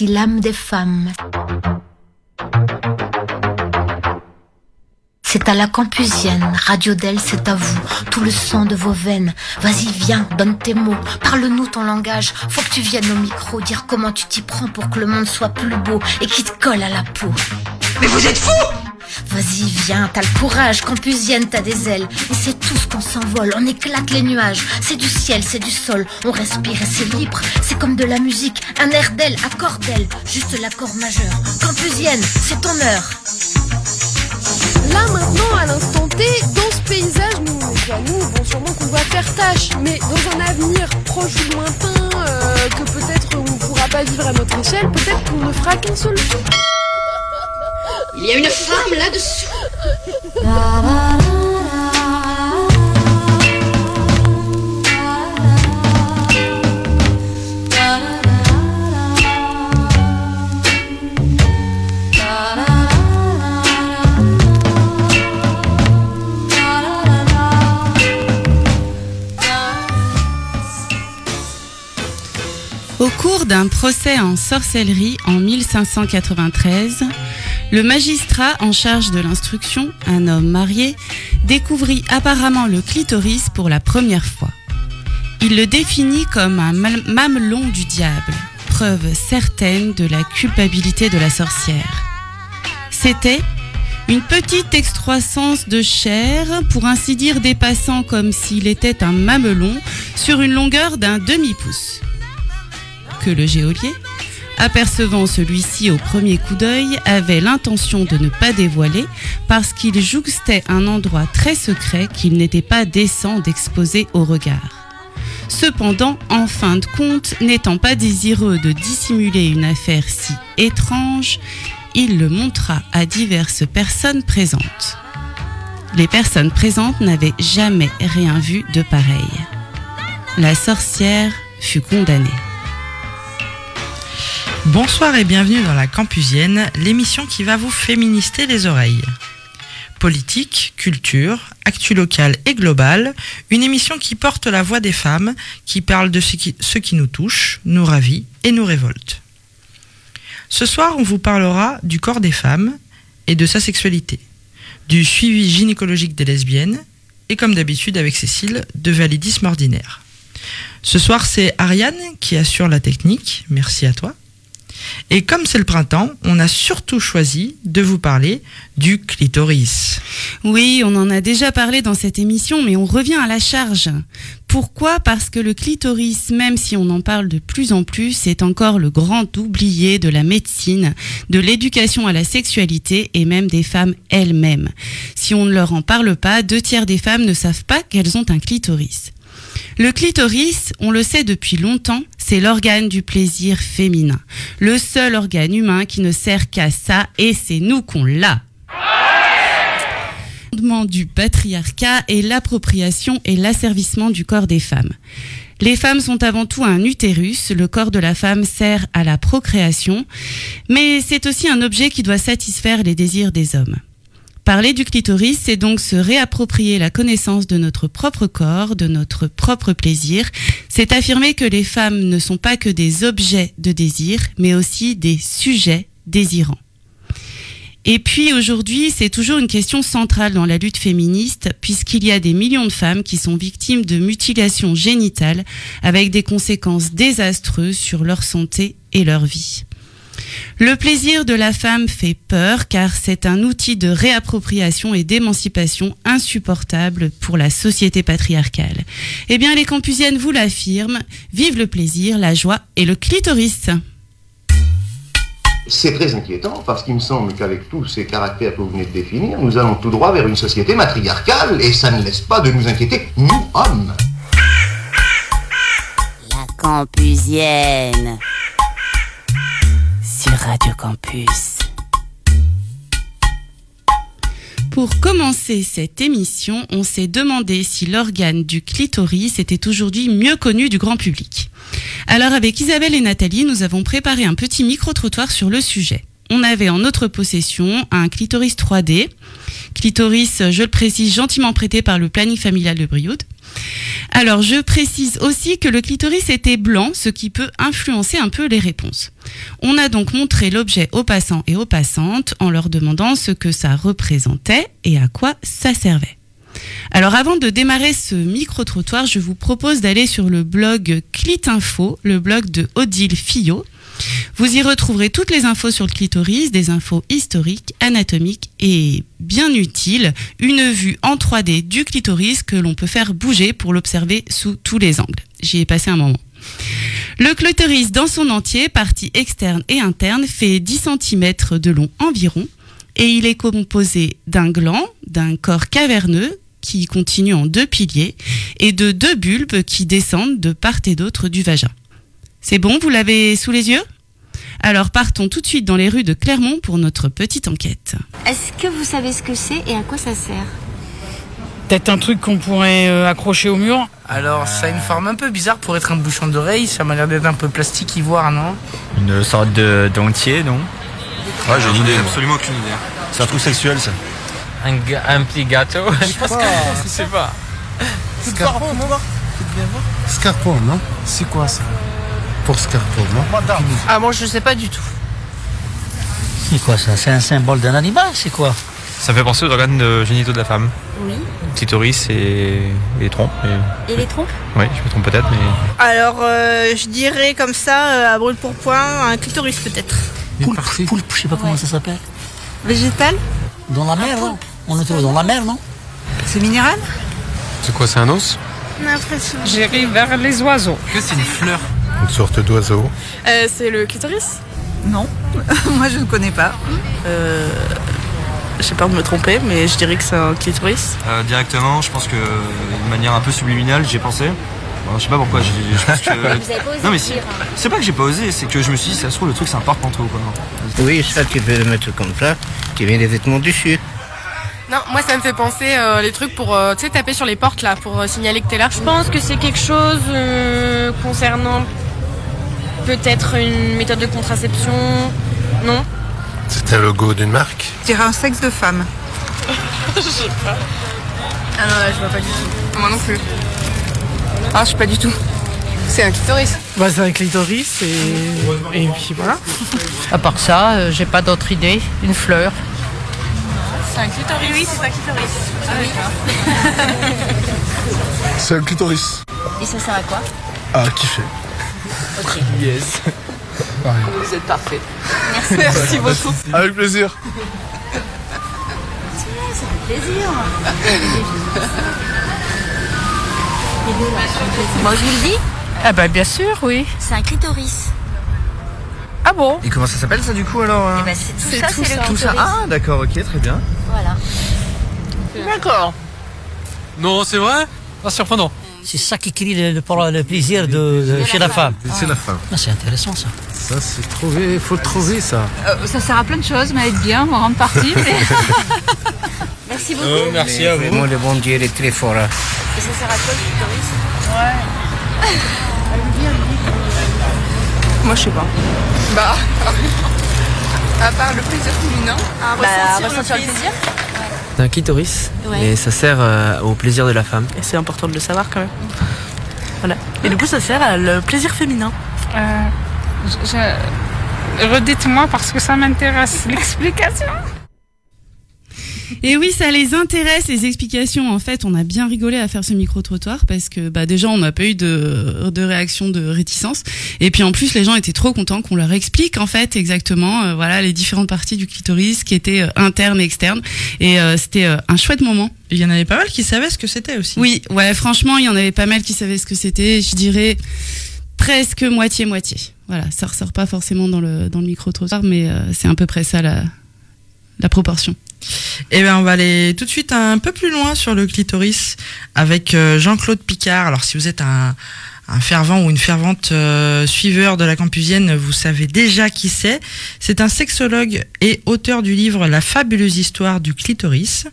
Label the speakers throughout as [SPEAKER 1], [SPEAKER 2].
[SPEAKER 1] l'âme des femmes. C'est à la campusienne, Radio d'elle, c'est à vous, tout le sang de vos veines. Vas-y, viens, donne tes mots, parle-nous ton langage. Faut que tu viennes au micro, dire comment tu t'y prends pour que le monde soit plus beau et qui te colle à la peau.
[SPEAKER 2] Mais vous êtes fous
[SPEAKER 1] Vas-y, viens, t'as le courage, campusienne, t'as des ailes. Et c'est tout ce qu'on s'envole, on éclate les nuages. C'est du ciel, c'est du sol, on respire et c'est libre. C'est comme de la musique, un air d'elle, accord d'elle, juste l'accord majeur. Campusienne, c'est ton heure.
[SPEAKER 3] Là maintenant, à l'instant T, dans ce paysage, nous, nous, bon sûrement qu'on va faire tâche, mais dans un avenir proche ou lointain, euh, que peut-être on ne pourra pas vivre à notre échelle, peut-être qu'on ne fera qu'un seul.
[SPEAKER 2] Il y a une femme là-dessous.
[SPEAKER 4] Au cours d'un procès en sorcellerie en 1593, le magistrat en charge de l'instruction, un homme marié, découvrit apparemment le clitoris pour la première fois. Il le définit comme un mamelon du diable, preuve certaine de la culpabilité de la sorcière. C'était une petite excroissance de chair, pour ainsi dire dépassant comme s'il était un mamelon, sur une longueur d'un demi-pouce. Que le géolier, apercevant celui-ci au premier coup d'œil, avait l'intention de ne pas dévoiler parce qu'il jouxtait un endroit très secret qu'il n'était pas décent d'exposer au regard. Cependant, en fin de compte, n'étant pas désireux de dissimuler une affaire si étrange, il le montra à diverses personnes présentes. Les personnes présentes n'avaient jamais rien vu de pareil. La sorcière fut condamnée.
[SPEAKER 5] Bonsoir et bienvenue dans la Campusienne, l'émission qui va vous féminister les oreilles. Politique, culture, actu locale et globale, une émission qui porte la voix des femmes, qui parle de ce qui, ce qui nous touche, nous ravit et nous révolte. Ce soir, on vous parlera du corps des femmes et de sa sexualité, du suivi gynécologique des lesbiennes et comme d'habitude avec Cécile, de validisme ordinaire. Ce soir, c'est Ariane qui assure la technique, merci à toi. Et comme c'est le printemps, on a surtout choisi de vous parler du clitoris.
[SPEAKER 4] Oui, on en a déjà parlé dans cette émission, mais on revient à la charge. Pourquoi? Parce que le clitoris, même si on en parle de plus en plus, est encore le grand oublié de la médecine, de l'éducation à la sexualité et même des femmes elles-mêmes. Si on ne leur en parle pas, deux tiers des femmes ne savent pas qu'elles ont un clitoris. Le clitoris, on le sait depuis longtemps, c'est l'organe du plaisir féminin. Le seul organe humain qui ne sert qu'à ça et c'est nous qu'on l'a. Fondement du patriarcat et l'appropriation et l'asservissement du corps des femmes. Les femmes sont avant tout un utérus, le corps de la femme sert à la procréation, mais c'est aussi un objet qui doit satisfaire les désirs des hommes. Parler du clitoris, c'est donc se réapproprier la connaissance de notre propre corps, de notre propre plaisir. C'est affirmer que les femmes ne sont pas que des objets de désir, mais aussi des sujets désirants. Et puis aujourd'hui, c'est toujours une question centrale dans la lutte féministe, puisqu'il y a des millions de femmes qui sont victimes de mutilations génitales avec des conséquences désastreuses sur leur santé et leur vie. Le plaisir de la femme fait peur car c'est un outil de réappropriation et d'émancipation insupportable pour la société patriarcale. Eh bien, les campusiennes vous l'affirment, vive le plaisir, la joie et le clitoris.
[SPEAKER 6] C'est très inquiétant parce qu'il me semble qu'avec tous ces caractères que vous venez de définir, nous allons tout droit vers une société matriarcale et ça ne laisse pas de nous inquiéter, nous hommes.
[SPEAKER 7] La Campusienne. Radio Campus.
[SPEAKER 4] Pour commencer cette émission, on s'est demandé si l'organe du clitoris était aujourd'hui mieux connu du grand public. Alors avec Isabelle et Nathalie, nous avons préparé un petit micro-trottoir sur le sujet. On avait en notre possession un clitoris 3D, clitoris, je le précise, gentiment prêté par le planning familial de Brioude. Alors, je précise aussi que le clitoris était blanc, ce qui peut influencer un peu les réponses. On a donc montré l'objet aux passants et aux passantes en leur demandant ce que ça représentait et à quoi ça servait. Alors avant de démarrer ce micro-trottoir, je vous propose d'aller sur le blog Clitinfo, le blog de Odile Fillot. Vous y retrouverez toutes les infos sur le clitoris, des infos historiques, anatomiques et bien utiles, une vue en 3D du clitoris que l'on peut faire bouger pour l'observer sous tous les angles. J'y ai passé un moment. Le clitoris dans son entier, partie externe et interne, fait 10 cm de long environ et il est composé d'un gland, d'un corps caverneux qui continue en deux piliers et de deux bulbes qui descendent de part et d'autre du vagin. C'est bon, vous l'avez sous les yeux? Alors partons tout de suite dans les rues de Clermont pour notre petite enquête.
[SPEAKER 8] Est-ce que vous savez ce que c'est et à quoi ça sert?
[SPEAKER 9] Peut-être un truc qu'on pourrait euh, accrocher au mur?
[SPEAKER 10] Alors, ça a une forme un peu bizarre pour être un bouchon d'oreille. Ça m'a l'air d'être un peu plastique ivoire, non?
[SPEAKER 11] Une sorte de dentier, non?
[SPEAKER 12] Ouais, j'ai une idée. Absolument aucune idée. C'est un truc sexuel, ça.
[SPEAKER 10] un, petit gâteau Je pense que je sais pas.
[SPEAKER 13] Scarpon, non Scarpon, non? C'est quoi ça? Pour Scarpon, non
[SPEAKER 14] Ah, moi je sais pas du tout.
[SPEAKER 15] C'est quoi ça C'est un symbole d'un animal C'est quoi
[SPEAKER 12] Ça fait penser aux organes génitaux de la femme.
[SPEAKER 8] Oui.
[SPEAKER 12] Clitoris et, et tronc. Et...
[SPEAKER 8] Et les trompes
[SPEAKER 12] Oui, je me trompe peut-être, mais.
[SPEAKER 14] Alors, euh, je dirais comme ça, euh, à brûle pour point, un clitoris peut-être.
[SPEAKER 15] Poulpe, poulpe, je sais pas comment ça s'appelle.
[SPEAKER 14] Végétal
[SPEAKER 15] Dans la mer, non On le trouve dans la mer, non
[SPEAKER 14] C'est minéral
[SPEAKER 12] C'est quoi, c'est un os
[SPEAKER 14] L'impression.
[SPEAKER 9] J'irai vers les oiseaux.
[SPEAKER 10] Que c'est une fleur
[SPEAKER 13] Une sorte d'oiseau.
[SPEAKER 14] Euh, c'est le clitoris?
[SPEAKER 16] Non, moi je ne connais pas.
[SPEAKER 14] euh, J'ai peur de me tromper, mais je dirais que c'est un clitoris.
[SPEAKER 11] Euh, Directement, je pense que de manière un peu subliminale, j'y ai pensé. Bon, je sais pas pourquoi, j'ai- je pense que...
[SPEAKER 8] Vous avez pas osé
[SPEAKER 11] non mais
[SPEAKER 8] dire.
[SPEAKER 11] c'est pas que j'ai pas osé, c'est que je me suis dit, ça se trouve, le truc c'est un porte-manteau quoi.
[SPEAKER 17] Oui, ça, tu peux le mettre comme ça, tu mets les vêtements dessus.
[SPEAKER 18] Non, moi ça me fait penser euh, les trucs pour euh, tu sais taper sur les portes là pour euh, signaler que t'es là.
[SPEAKER 19] Je pense que c'est quelque chose euh, concernant peut-être une méthode de contraception. Non
[SPEAKER 13] C'est un logo d'une marque
[SPEAKER 16] Je dirais un sexe de femme.
[SPEAKER 14] je sais pas. Ah non, là, je vois pas du tout. Moi non plus. Ah, je sais pas du tout.
[SPEAKER 18] C'est un clitoris.
[SPEAKER 9] Bah, c'est un clitoris et. Et puis voilà.
[SPEAKER 16] À part ça, euh, j'ai pas d'autre idée. Une fleur.
[SPEAKER 14] C'est un clitoris. Oui, c'est un clitoris.
[SPEAKER 13] C'est un clitoris.
[SPEAKER 8] Et ça sert à quoi?
[SPEAKER 13] Ah, kiffer.
[SPEAKER 8] Ok.
[SPEAKER 11] Yes.
[SPEAKER 14] Vous êtes parfait.
[SPEAKER 8] Merci.
[SPEAKER 14] Merci beaucoup.
[SPEAKER 13] Avec plaisir.
[SPEAKER 8] Ça fait plaisir. Moi je vous le dis,
[SPEAKER 16] Ah bah bien sûr, oui.
[SPEAKER 8] c'est un clitoris.
[SPEAKER 16] Ah bon?
[SPEAKER 11] Et comment ça s'appelle ça du coup alors hein?
[SPEAKER 8] Et ben c'est tout
[SPEAKER 14] C'est
[SPEAKER 8] ça,
[SPEAKER 14] tout
[SPEAKER 8] c'est le
[SPEAKER 14] ça.
[SPEAKER 11] Tout ça
[SPEAKER 8] clitoris.
[SPEAKER 11] Ah d'accord, ok, très bien.
[SPEAKER 8] Voilà.
[SPEAKER 14] D'accord.
[SPEAKER 12] Non, c'est vrai? Pas surprenant.
[SPEAKER 15] C'est ça qui crie le, le- le plaisir de, de- chez la femme.
[SPEAKER 13] C'est la fin.
[SPEAKER 15] Ah, c'est intéressant ça.
[SPEAKER 13] Ça, c'est trouvé, faut le trouver, ça.
[SPEAKER 16] Euh, Ça sert à plein de choses, mais être bien, en grande partie. mais-
[SPEAKER 8] Merci beaucoup.
[SPEAKER 11] Oh, merci à vous.
[SPEAKER 17] Vraiment, le bon Dieu, il est très fort. hein.
[SPEAKER 8] Et ça sert à quoi le clitoris
[SPEAKER 14] Moi, je sais pas. Bah, à part le plaisir féminin, à
[SPEAKER 8] Bah,
[SPEAKER 14] ressentir,
[SPEAKER 8] ressentir
[SPEAKER 14] le
[SPEAKER 8] le
[SPEAKER 14] plaisir.
[SPEAKER 10] C'est un clitoris
[SPEAKER 8] Ouais.
[SPEAKER 10] et ça sert euh, au plaisir de la femme.
[SPEAKER 14] Et c'est important de le savoir quand même. Voilà. Et du coup, ça sert à le plaisir féminin.
[SPEAKER 9] Euh, je- je- Redites-moi parce que ça m'intéresse l'explication.
[SPEAKER 4] Et oui, ça les intéresse, les explications. En fait, on a bien rigolé à faire ce micro-trottoir parce que bah, déjà, on n'a pas eu de, de réaction de réticence. Et puis en plus, les gens étaient trop contents qu'on leur explique en fait exactement euh, voilà les différentes parties du clitoris qui étaient euh, internes et externes. Et euh, c'était un chouette moment.
[SPEAKER 5] Il y en avait pas mal qui savaient ce que c'était aussi.
[SPEAKER 4] Oui, ouais, franchement, il y en avait pas mal qui savaient ce que c'était. Je dirais presque moitié-moitié. Voilà, ça ressort pas forcément dans le, dans le micro-trottoir, mais c'est à peu près ça la, la proportion.
[SPEAKER 5] Eh bien, on va aller tout de suite un peu plus loin sur le clitoris avec euh, Jean-Claude Picard. Alors, si vous êtes un, fervent ou une fervente euh, suiveur de la campusienne, vous savez déjà qui c'est. C'est un sexologue et auteur du livre La fabuleuse histoire du clitoris.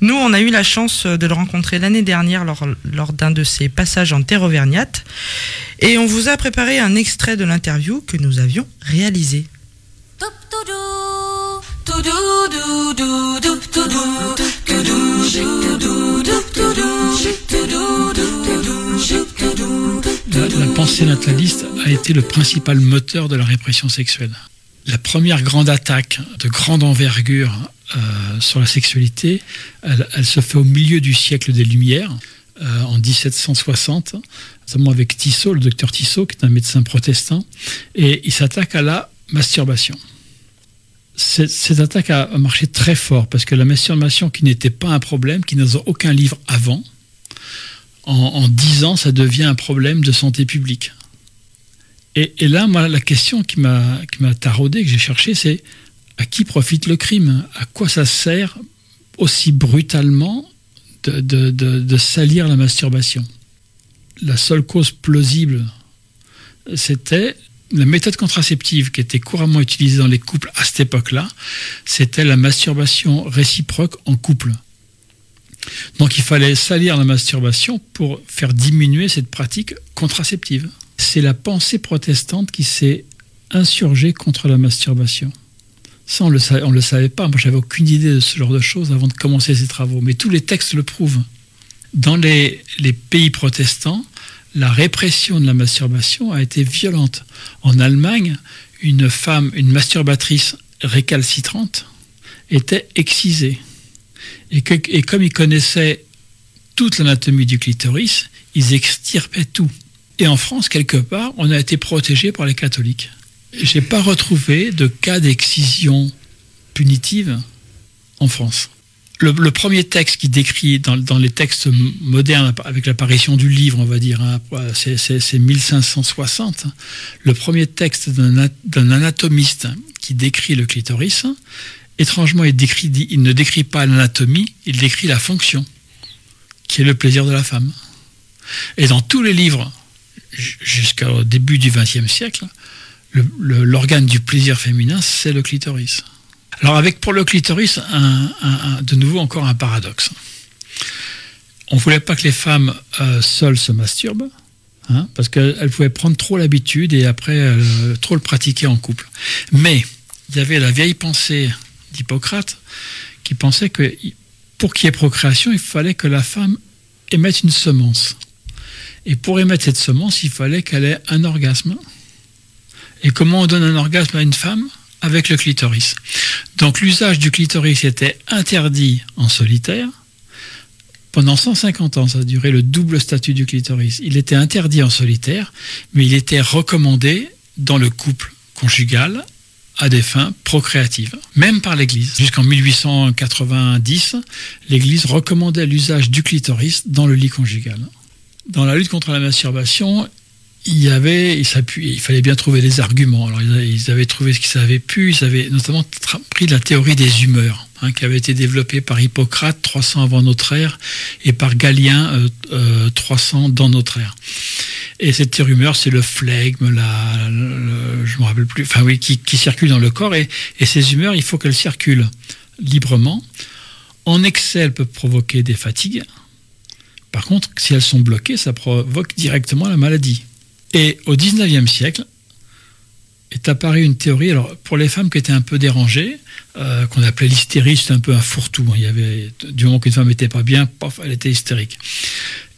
[SPEAKER 5] Nous, on a eu la chance de le rencontrer l'année dernière lors, d'un de ses passages en terre auvergnate. Et on vous a préparé un extrait de l'interview que nous avions réalisé.
[SPEAKER 20] La pensée nataliste a été le principal moteur de la répression sexuelle. La première grande attaque de grande envergure euh, sur la sexualité, elle, se fait au milieu du siècle des Lumières, euh, en 1760, notamment avec Tissot, le docteur Tissot, qui est un médecin protestant, et il s'attaque à la masturbation. Cette, attaque a marché très fort parce que la masturbation, qui n'était pas un problème, qui n'a aucun livre avant, en dix ans, ça devient un problème de santé publique. Et, là, moi, la question qui m'a taraudé, que j'ai cherché, c'est à qui profite le crime? À quoi ça sert aussi brutalement de salir la masturbation? La seule cause plausible, c'était la méthode contraceptive qui était couramment utilisée dans les couples à cette époque-là, c'était la masturbation réciproque en couple. Donc il fallait salir la masturbation pour faire diminuer cette pratique contraceptive. C'est la pensée protestante qui s'est insurgée contre la masturbation. Ça, on ne le savait pas. Moi, j'avais aucune idée de ce genre de choses avant de commencer ces travaux. Mais tous les textes le prouvent. Dans les, les pays protestants, la répression de la masturbation a été violente. En Allemagne, une femme, une masturbatrice récalcitrante, était excisée. Et, comme ils connaissaient toute l'anatomie du clitoris, ils extirpaient tout. Et en France, quelque part, on a été protégé par les catholiques. J'ai pas retrouvé de cas d'excision punitive en France. Le, premier texte qui décrit dans, les textes modernes, avec l'apparition du livre, on va dire, hein, c'est 1560, le premier texte d'un anatomiste qui décrit le clitoris, étrangement, il, il ne décrit pas l'anatomie, il décrit la fonction, qui est le plaisir de la femme. Et dans tous les livres, jusqu'au début du XXe siècle, l'organe du plaisir féminin, c'est le clitoris. Alors avec pour le clitoris, de nouveau encore un paradoxe. On ne voulait pas que les femmes euh, seules se masturbent, hein, parce qu'elles pouvaient prendre trop l'habitude et après euh, trop le pratiquer en couple. Mais il y avait la vieille pensée d'Hippocrate qui pensait que pour qu'il y ait procréation, il fallait que la femme émette une semence. Et pour émettre cette semence, il fallait qu'elle ait un orgasme. Et comment on donne un orgasme à une femme? Avec le clitoris. Donc l'usage du clitoris était interdit en solitaire. Pendant 150 ans, ça a duré le double statut du clitoris. Il était interdit en solitaire, mais il était recommandé dans le couple conjugal à des fins procréatives, même par l'Église. Jusqu'en 1890, l'Église recommandait l'usage du clitoris dans le lit conjugal. Dans la lutte contre la masturbation, il y avait, il, il fallait bien trouver des arguments. Alors ils avaient trouvé ce qu'ils avaient pu. Ils avaient notamment pris la théorie des humeurs, hein, qui avait été développée par Hippocrate 300 avant notre ère et par Galien euh, euh, 300 dans notre ère. Et cette humeur, c'est le flegme, la, je me rappelle plus, enfin oui, qui, qui circule dans le corps. Et, et ces humeurs, il faut qu'elles circulent librement. En excès, elles peuvent provoquer des fatigues. Par contre, si elles sont bloquées, ça provoque directement la maladie. Et au 19e siècle est apparue une théorie, alors pour les femmes qui étaient un peu dérangées, euh, qu'on appelait l'hystérie, c'était un peu un fourre-tout. Avait, du moment qu'une femme n'était pas bien, paf, elle était hystérique.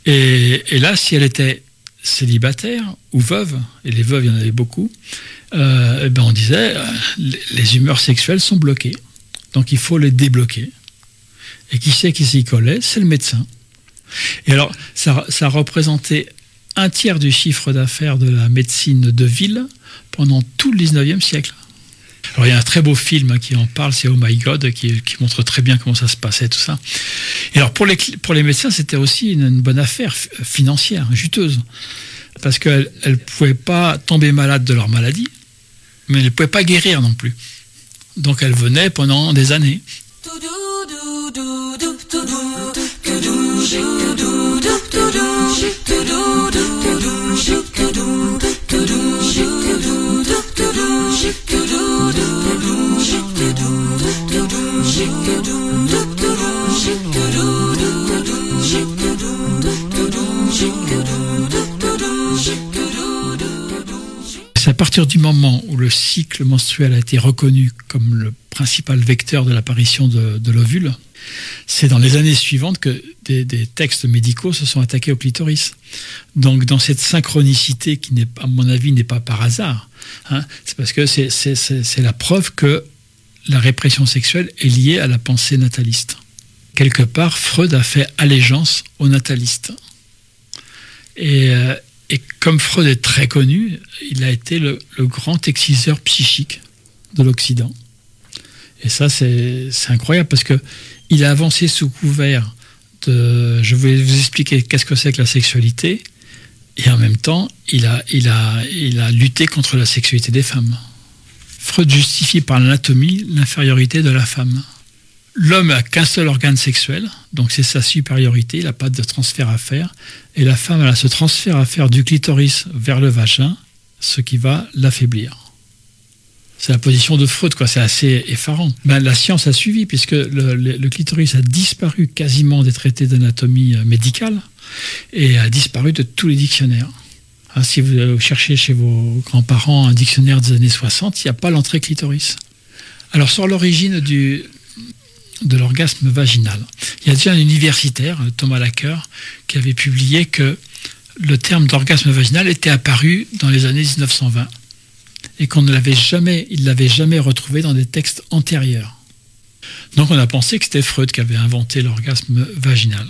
[SPEAKER 20] Et, là, si elle était célibataire ou veuve, et les veuves, il y en avait beaucoup, euh, eh ben on disait, euh, les humeurs sexuelles sont bloquées. Donc il faut les débloquer. Et qui c'est qui s'y collait? C'est le médecin. Et alors, ça représentait un tiers du chiffre d'affaires de la médecine de ville pendant tout le 19e siècle. Alors il y a un très beau film qui en parle, c'est Oh My God, qui, montre très bien comment ça se passait, tout ça. Et alors pour les, pour les médecins, c'était aussi une, une, bonne affaire financière, juteuse, parce qu'elles ne pouvaient pas tomber malades de leur maladie, mais elles ne pouvaient pas guérir non plus. Donc elles venaient pendant des années. C'est à partir du moment où le cycle menstruel a été reconnu comme le principal vecteur de l'apparition de, l'ovule. C'est dans les années suivantes que des, textes médicaux se sont attaqués au clitoris. Donc dans cette synchronicité qui n'est, à mon avis, n'est pas par hasard, hein, c'est parce que c'est, la preuve que la répression sexuelle est liée à la pensée nataliste. Quelque part, Freud a fait allégeance aux natalistes. Et, euh, et comme Freud est très connu, il a été le, le grand exciseur psychique de l'Occident. Et ça, c'est incroyable parce que il a avancé sous couvert de. Je vais vous expliquer qu'est-ce que c'est que la sexualité, et en même temps, il a, il, a, il a lutté contre la sexualité des femmes. Freud justifie par l'anatomie l'infériorité de la femme. L'homme n'a qu'un seul organe sexuel, donc c'est sa supériorité, il n'a pas de transfert à faire, et la femme elle a ce transfert à faire du clitoris vers le vagin, ce qui va l'affaiblir. C'est la position de Freud, quoi. C'est assez effarant. Ben, la science a suivi, puisque le, clitoris a disparu quasiment des traités d'anatomie médicale et a disparu de tous les dictionnaires. Hein, si vous cherchez chez vos grands-parents un dictionnaire des années 60, il n'y a pas l'entrée clitoris. Alors, sur l'origine de l'orgasme vaginal, il y a déjà un universitaire, Thomas Lacker, qui avait publié que le terme d'orgasme vaginal était apparu dans les années 1920 et qu'on ne l'avait jamais, il l'avait jamais retrouvé dans des textes antérieurs. Donc on a pensé que c'était Freud qui avait inventé l'orgasme vaginal.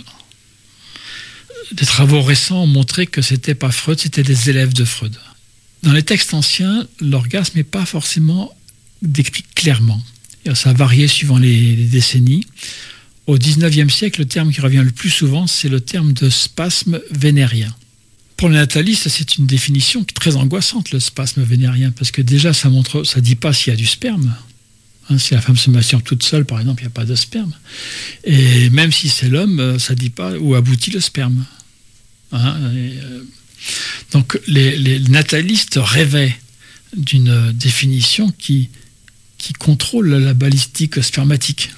[SPEAKER 20] Des travaux récents ont montré que c'était pas Freud, c'était des élèves de Freud. Dans les textes anciens, l'orgasme n'est pas forcément décrit clairement. Ça a varié suivant les, les décennies. Au XIXe siècle, le terme qui revient le plus souvent, c'est le terme de spasme vénérien. Pour les natalistes, c'est une définition très angoissante, le spasme vénérien, parce que déjà, ça montre, ça dit pas s'il y a du sperme. Hein, si la femme se masturbe toute seule, par exemple, il n'y a pas de sperme. Et même si c'est l'homme, ça dit pas où aboutit le sperme. Hein, euh, donc, les, natalistes rêvaient d'une définition qui contrôle la balistique spermatique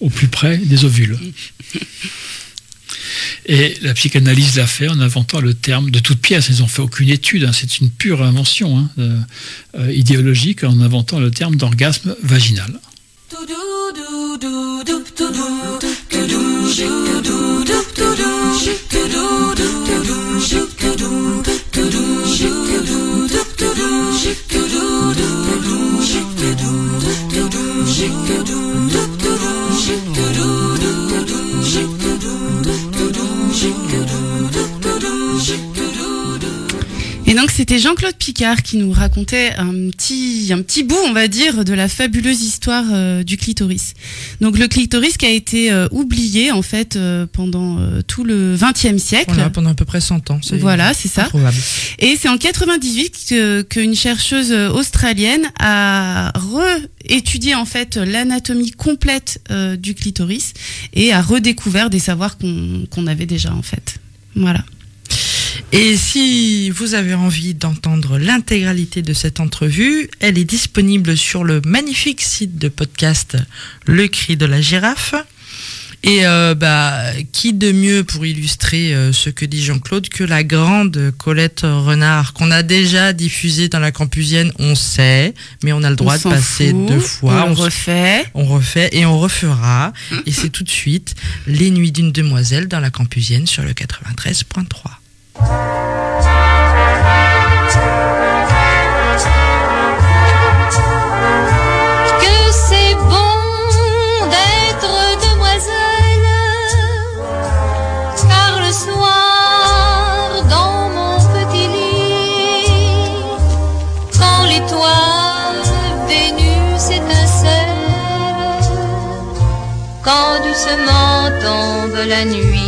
[SPEAKER 20] au plus près des ovules. Et la psychanalyse l'a fait en inventant le terme de toute pièce. Ils n'ont fait aucune étude, hein, c'est une pure invention hein, euh, idéologique en inventant le terme d'orgasme vaginal.
[SPEAKER 4] Donc c'était Jean-Claude Picard qui nous racontait un petit, un petit bout, on va dire, de la fabuleuse histoire euh, du clitoris. Donc le clitoris qui a été euh, oublié en fait euh, pendant tout le XXe siècle.
[SPEAKER 5] Voilà, pendant à peu près 100 ans.
[SPEAKER 4] Voilà, c'est ça. Et c'est en 98 qu'une chercheuse australienne a réétudié en fait l'anatomie complète du clitoris et a redécouvert des savoirs qu'on qu'on avait déjà en fait. Voilà.
[SPEAKER 5] Et si vous avez envie d'entendre l'intégralité de cette entrevue, elle est disponible sur le magnifique site de podcast Le Cri de la Girafe. Et euh, bah, qui de mieux pour illustrer euh, ce que dit Jean-Claude que la grande Colette Renard qu'on a déjà diffusée dans la Campusienne, on sait, mais on a le droit
[SPEAKER 4] On
[SPEAKER 5] de passer
[SPEAKER 4] fout,
[SPEAKER 5] deux fois.
[SPEAKER 4] on
[SPEAKER 5] s-
[SPEAKER 4] refait.
[SPEAKER 5] On refait et on refera. et c'est tout de suite Les Nuits d'une demoiselle dans la Campusienne sur le 93.3.
[SPEAKER 21] Que c'est bon d'être demoiselle, car le soir dans mon petit lit, quand l'étoile Vénus étincelle, quand doucement tombe la nuit,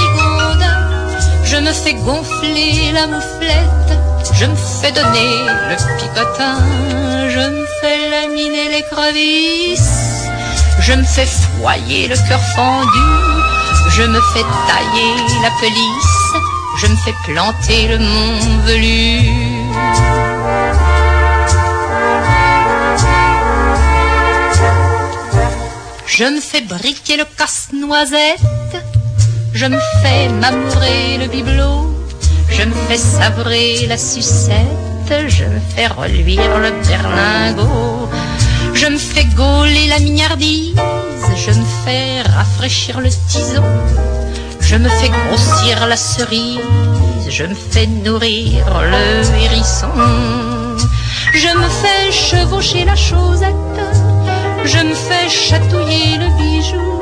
[SPEAKER 21] me fais gonfler la mouflette, je me fais donner le picotin, je me fais laminer l'écrevisse, Je me fais foyer le cœur fendu, je me fais tailler la pelisse, je me fais planter le mont velu. Je me fais briquer le casse-noisette, je me fais m'amourer le bibelot, je me fais sabrer la sucette, je me fais reluire le berlingot, je me fais gauler la mignardise, je me fais rafraîchir le tison, je me fais grossir la cerise, je me fais nourrir le hérisson, je me fais chevaucher la chosette. Je me fais chatouiller le bijou,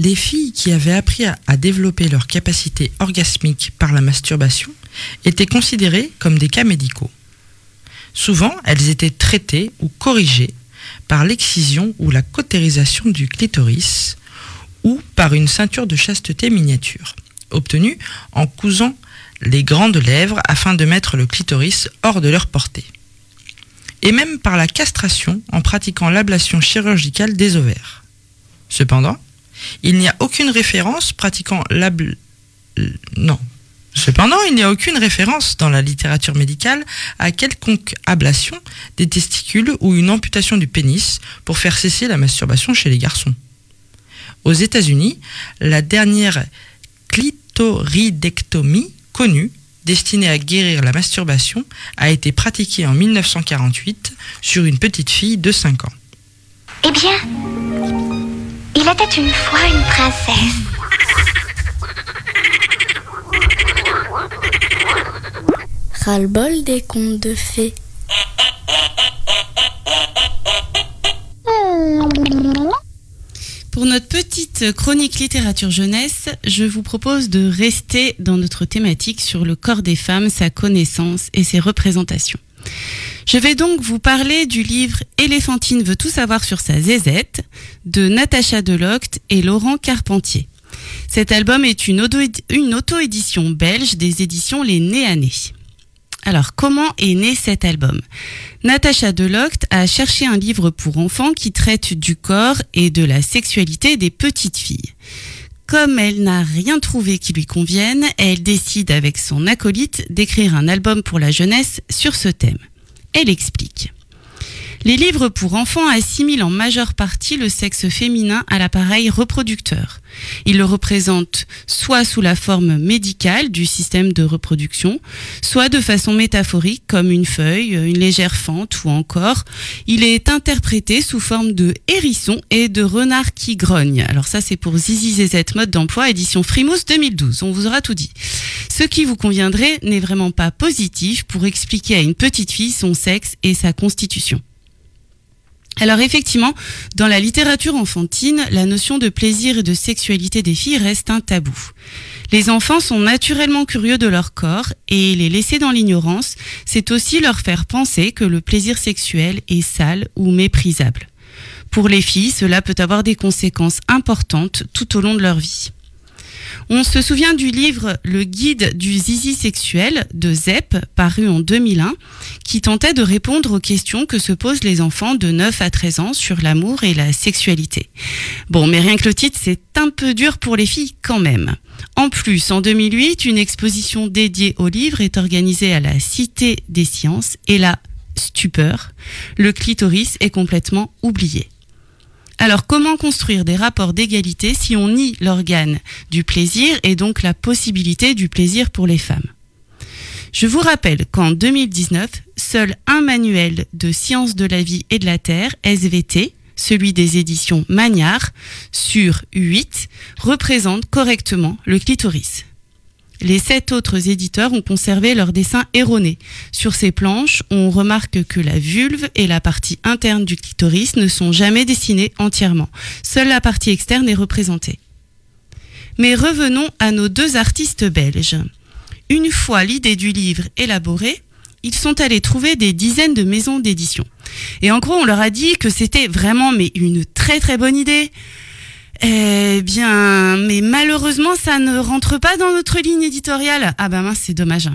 [SPEAKER 5] les filles qui avaient appris à, développer leur capacité orgasmique par la masturbation étaient considérées comme des cas médicaux. Souvent, elles étaient traitées ou corrigées par l'excision ou la cautérisation du clitoris ou par une ceinture de chasteté miniature, obtenue en cousant les grandes lèvres afin de mettre le clitoris hors de leur portée. Et même par la castration en pratiquant l'ablation chirurgicale des ovaires. Cependant, il n'y a aucune référence pratiquant l'abl... Non. Cependant, il n'y a aucune référence dans la littérature médicale à quelconque ablation des testicules ou une amputation du pénis pour faire cesser la masturbation chez les garçons. Aux États-Unis, la dernière clitoridectomie connue, destinée à guérir la masturbation, a été pratiquée en 1948 sur une petite fille de 5 ans.
[SPEAKER 22] Eh bien, il était une fois une princesse.
[SPEAKER 23] Ras-le-bol des contes de fées.
[SPEAKER 4] Pour notre petite chronique littérature jeunesse, je vous propose de rester dans notre thématique sur le corps des femmes, sa connaissance et ses représentations. Je vais donc vous parler du livre Éléphantine veut tout savoir sur sa zézette de Natacha Delocte et Laurent Carpentier. Cet album est une auto-édition belge des éditions Les Nés à Nez. Alors, comment est né cet album? Natacha Delocte a cherché un livre pour enfants qui traite du corps et de la sexualité des petites filles. Comme elle n'a rien trouvé qui lui convienne, elle décide avec son acolyte d'écrire un album pour la jeunesse sur ce thème. Elle explique. Les livres pour enfants assimilent en majeure partie le sexe féminin à l'appareil reproducteur. Ils le représentent soit sous la forme médicale du système de reproduction, soit de façon métaphorique comme une feuille, une légère fente ou encore il est interprété sous forme de hérisson et de renard qui grogne. Alors ça c'est pour Zizi mode d'emploi édition Frimousse 2012. On vous aura tout dit. Ce qui vous conviendrait n'est vraiment pas positif pour expliquer à une petite fille son sexe et sa constitution. Alors effectivement, dans la littérature enfantine, la notion de plaisir et de sexualité des filles reste un tabou. Les enfants sont naturellement curieux de leur corps et les laisser dans l'ignorance, c'est aussi leur faire penser que le plaisir sexuel est sale ou méprisable. Pour les filles, cela peut avoir des conséquences importantes tout au long de leur vie. On se souvient du livre Le guide du zizi sexuel de Zepp, paru en 2001, qui tentait de répondre aux questions que se posent les enfants de 9 à 13 ans sur l'amour et la sexualité. Bon, mais rien que le titre, c'est un peu dur pour les filles quand même. En plus, en 2008, une exposition dédiée au livre est organisée à la Cité des Sciences et la stupeur, le clitoris est complètement oublié. Alors comment construire des rapports d'égalité si on nie l'organe du plaisir et donc la possibilité du plaisir pour les femmes? Je vous rappelle qu'en 2019, seul un manuel de sciences de la vie et de la terre, SVT, celui des éditions Magnard, sur 8, représente correctement le clitoris. Les sept autres éditeurs ont conservé leurs dessins erronés. Sur ces planches, on remarque que la vulve et la partie interne du clitoris ne sont jamais dessinées entièrement. Seule la partie externe est représentée. Mais revenons à nos deux artistes belges. Une fois l'idée du livre élaborée, ils sont allés trouver des dizaines de maisons d'édition. Et en gros, on leur a dit que c'était vraiment mais une très très bonne idée. Eh bien, mais malheureusement, ça ne rentre pas dans notre ligne éditoriale. Ah bah mince, c'est dommage.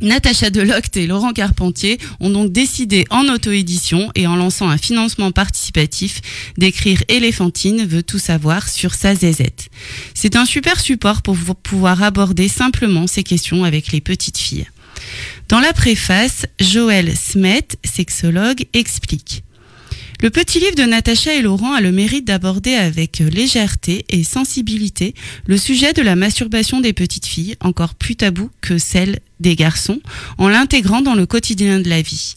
[SPEAKER 4] Natacha Delocte et Laurent Carpentier ont donc décidé en auto-édition et en lançant un financement participatif d'écrire Éléphantine veut tout savoir sur sa zézette. C'est un super support pour pouvoir aborder simplement ces questions avec les petites filles. Dans la préface, Joël Smet, sexologue, explique. Le petit livre de Natacha et Laurent a le mérite d'aborder avec légèreté et sensibilité le sujet de la masturbation des petites filles, encore plus tabou que celle des garçons, en l'intégrant dans le quotidien de la vie.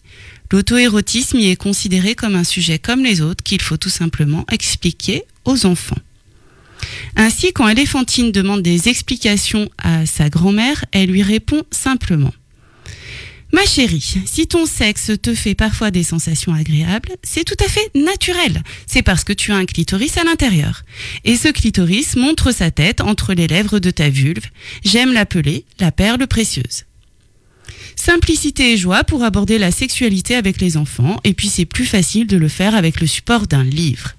[SPEAKER 4] L'auto-érotisme y est considéré comme un sujet comme les autres qu'il faut tout simplement expliquer aux enfants. Ainsi, quand Éléphantine demande des explications à sa grand-mère, elle lui répond simplement Ma chérie, si ton sexe te fait parfois des sensations agréables, c'est tout à fait naturel. C'est parce que tu as un clitoris à l'intérieur. Et ce clitoris montre sa tête entre les lèvres de ta vulve. J'aime l'appeler la perle précieuse. Simplicité et joie pour aborder la sexualité avec les enfants, et puis c'est plus facile de le faire avec le support d'un livre.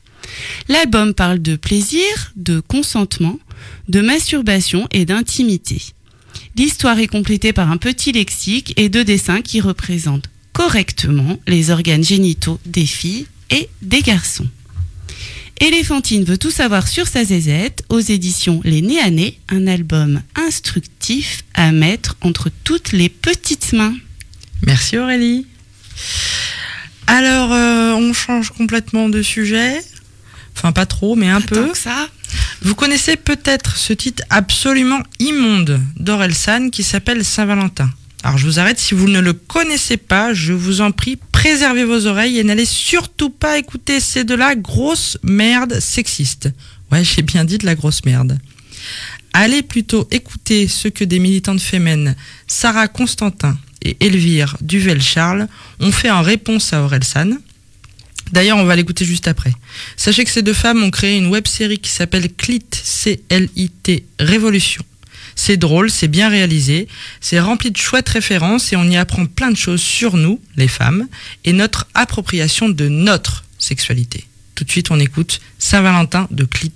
[SPEAKER 4] L'album parle de plaisir, de consentement, de masturbation et d'intimité. L'histoire est complétée par un petit lexique et deux dessins qui représentent correctement les organes génitaux des filles et des garçons. Éléphantine veut tout savoir sur sa zézette aux éditions Les Nés à Nez, un album instructif à mettre entre toutes les petites mains.
[SPEAKER 5] Merci Aurélie. Alors, euh, on change complètement de sujet. Enfin, pas trop, mais un peu.
[SPEAKER 4] ça.
[SPEAKER 5] Vous connaissez peut-être ce titre absolument immonde d'Orelsan qui s'appelle Saint-Valentin. Alors je vous arrête, si vous ne le connaissez pas, je vous en prie, préservez vos oreilles et n'allez surtout pas écouter, c'est de la grosse merde sexiste. Ouais, j'ai bien dit de la grosse merde. Allez plutôt écouter ce que des militantes féminines, Sarah Constantin et Elvire Duvel-Charles, ont fait en réponse à Orelsan. D'ailleurs, on va l'écouter juste après. Sachez que ces deux femmes ont créé une web série qui s'appelle Clit, C-L-I-T, Révolution. C'est drôle, c'est bien réalisé, c'est rempli de chouettes références et on y apprend plein de choses sur nous, les femmes, et notre appropriation de notre sexualité. Tout de suite, on écoute Saint-Valentin de Clit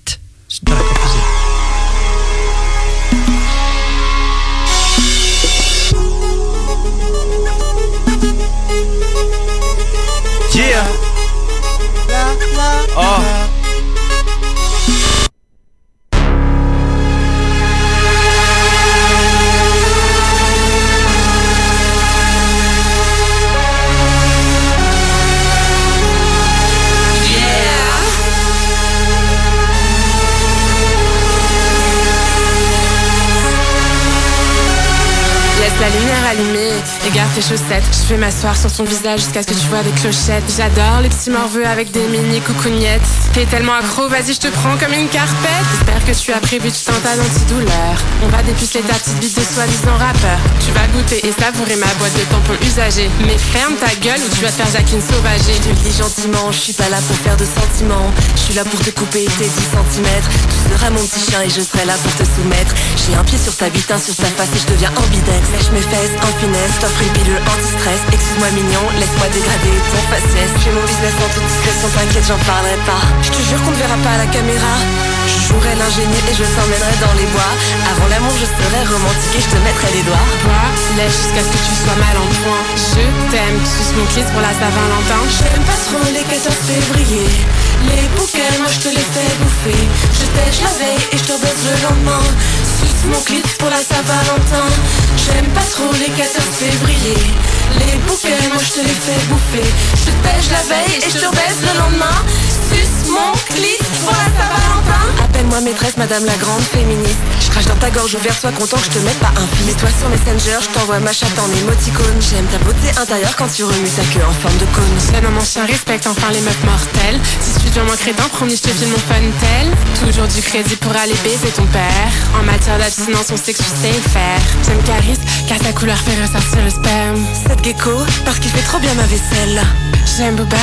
[SPEAKER 18] Je vais m'asseoir sur ton visage jusqu'à ce que tu vois des clochettes. J'adore les petits morveux avec des mini coucougnettes. T'es tellement accro, vas-y, je te prends comme une carpette. J'espère que tu as prévu tout un tas d'antidouleurs. On va dépuceler ta petite bite de soi-disant rappeur. Tu vas goûter et savourer ma boîte de tampons usagés. Mais ferme ta gueule ou tu vas faire Jacqueline sauvager.
[SPEAKER 24] Te le dis gentiment, je suis pas là pour faire de sentiments. Je suis là pour te couper tes 10 cm. Tu seras mon petit chien et je serai là pour te soumettre. J'ai un pied sur ta bite, un sur ta face et je deviens ambidex. Lèche mes fesses en finesse, t'offre une pilule anti-stress. Excuse-moi mignon, laisse-moi dégrader ton faciès. J'ai mon business en toute discrétion, t'inquiète, j'en parlerai pas. Je te jure qu'on ne verra pas à la caméra. Je jouerai l'ingénieur et je t'emmènerai dans les bois. Avant l'amour, je serai romantique et je te mettrai les doigts.
[SPEAKER 18] Bois, lèche jusqu'à ce que tu sois mal en point. Je t'aime, tu suces mon kiss pour la Saint-Valentin.
[SPEAKER 24] J'aime pas trop les 14 février. Les bouquets, moi je te les fais bouffer. Je tèche la veille et je te baisse le lendemain. Suce mon clit pour la Saint-Valentin. J'aime pas trop les 14 février. Les bouquets, moi je te les fais bouffer. Je te tèche la veille et je te baisse le lendemain.
[SPEAKER 18] Suce mon clit pour la Saint-Valentin.
[SPEAKER 24] Appelle-moi maîtresse, madame la grande féministe. Je crache dans ta gorge ouverte, sois content que je te mette pas un fil. Mets-toi sur Messenger, je t'envoie ma chatte en émoticône. J'aime ta beauté intérieure quand tu remues ta queue en forme de cône.
[SPEAKER 18] La maman chien respecte enfin les meufs mortelles. Si tu dois manquer d'un promis, je te file mon fun tel. Toujours du crédit pour aller baiser ton père. En matière d'abstinence, on sait que tu sais faire. J'aime Caris, car sa couleur fait ressortir le sperme.
[SPEAKER 24] Cette gecko, parce qu'il fait trop bien ma vaisselle.
[SPEAKER 18] J'aime Boba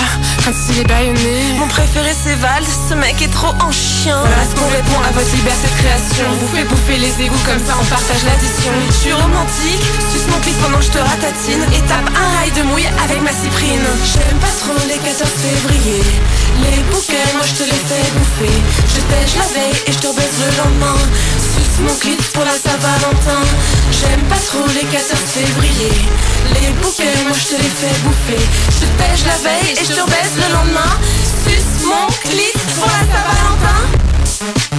[SPEAKER 18] quand il est baïonné.
[SPEAKER 24] Mon préféré c'est Val, ce mec est trop en chien.
[SPEAKER 18] Voilà ce qu'on répond à votre liberté de création. Vous fait bouffer les égouts comme ça, on partage l'addition.
[SPEAKER 24] Je suis romantique, suce mon clip pendant que je te ratatine. Et tape un rail de mouille avec ma cyprine. J'aime pas trop les 14 février. Les bouquets, moi je te les fais bouffer. Je tèche la veille et je te baise le lendemain. Mon clip pour la Saint-Valentin. J'aime pas trop les 14 février. Les bouquets, moi je te les fais bouffer. Je tèche la veille et je te baise le lendemain. Suce mon clip pour la Saint-Valentin.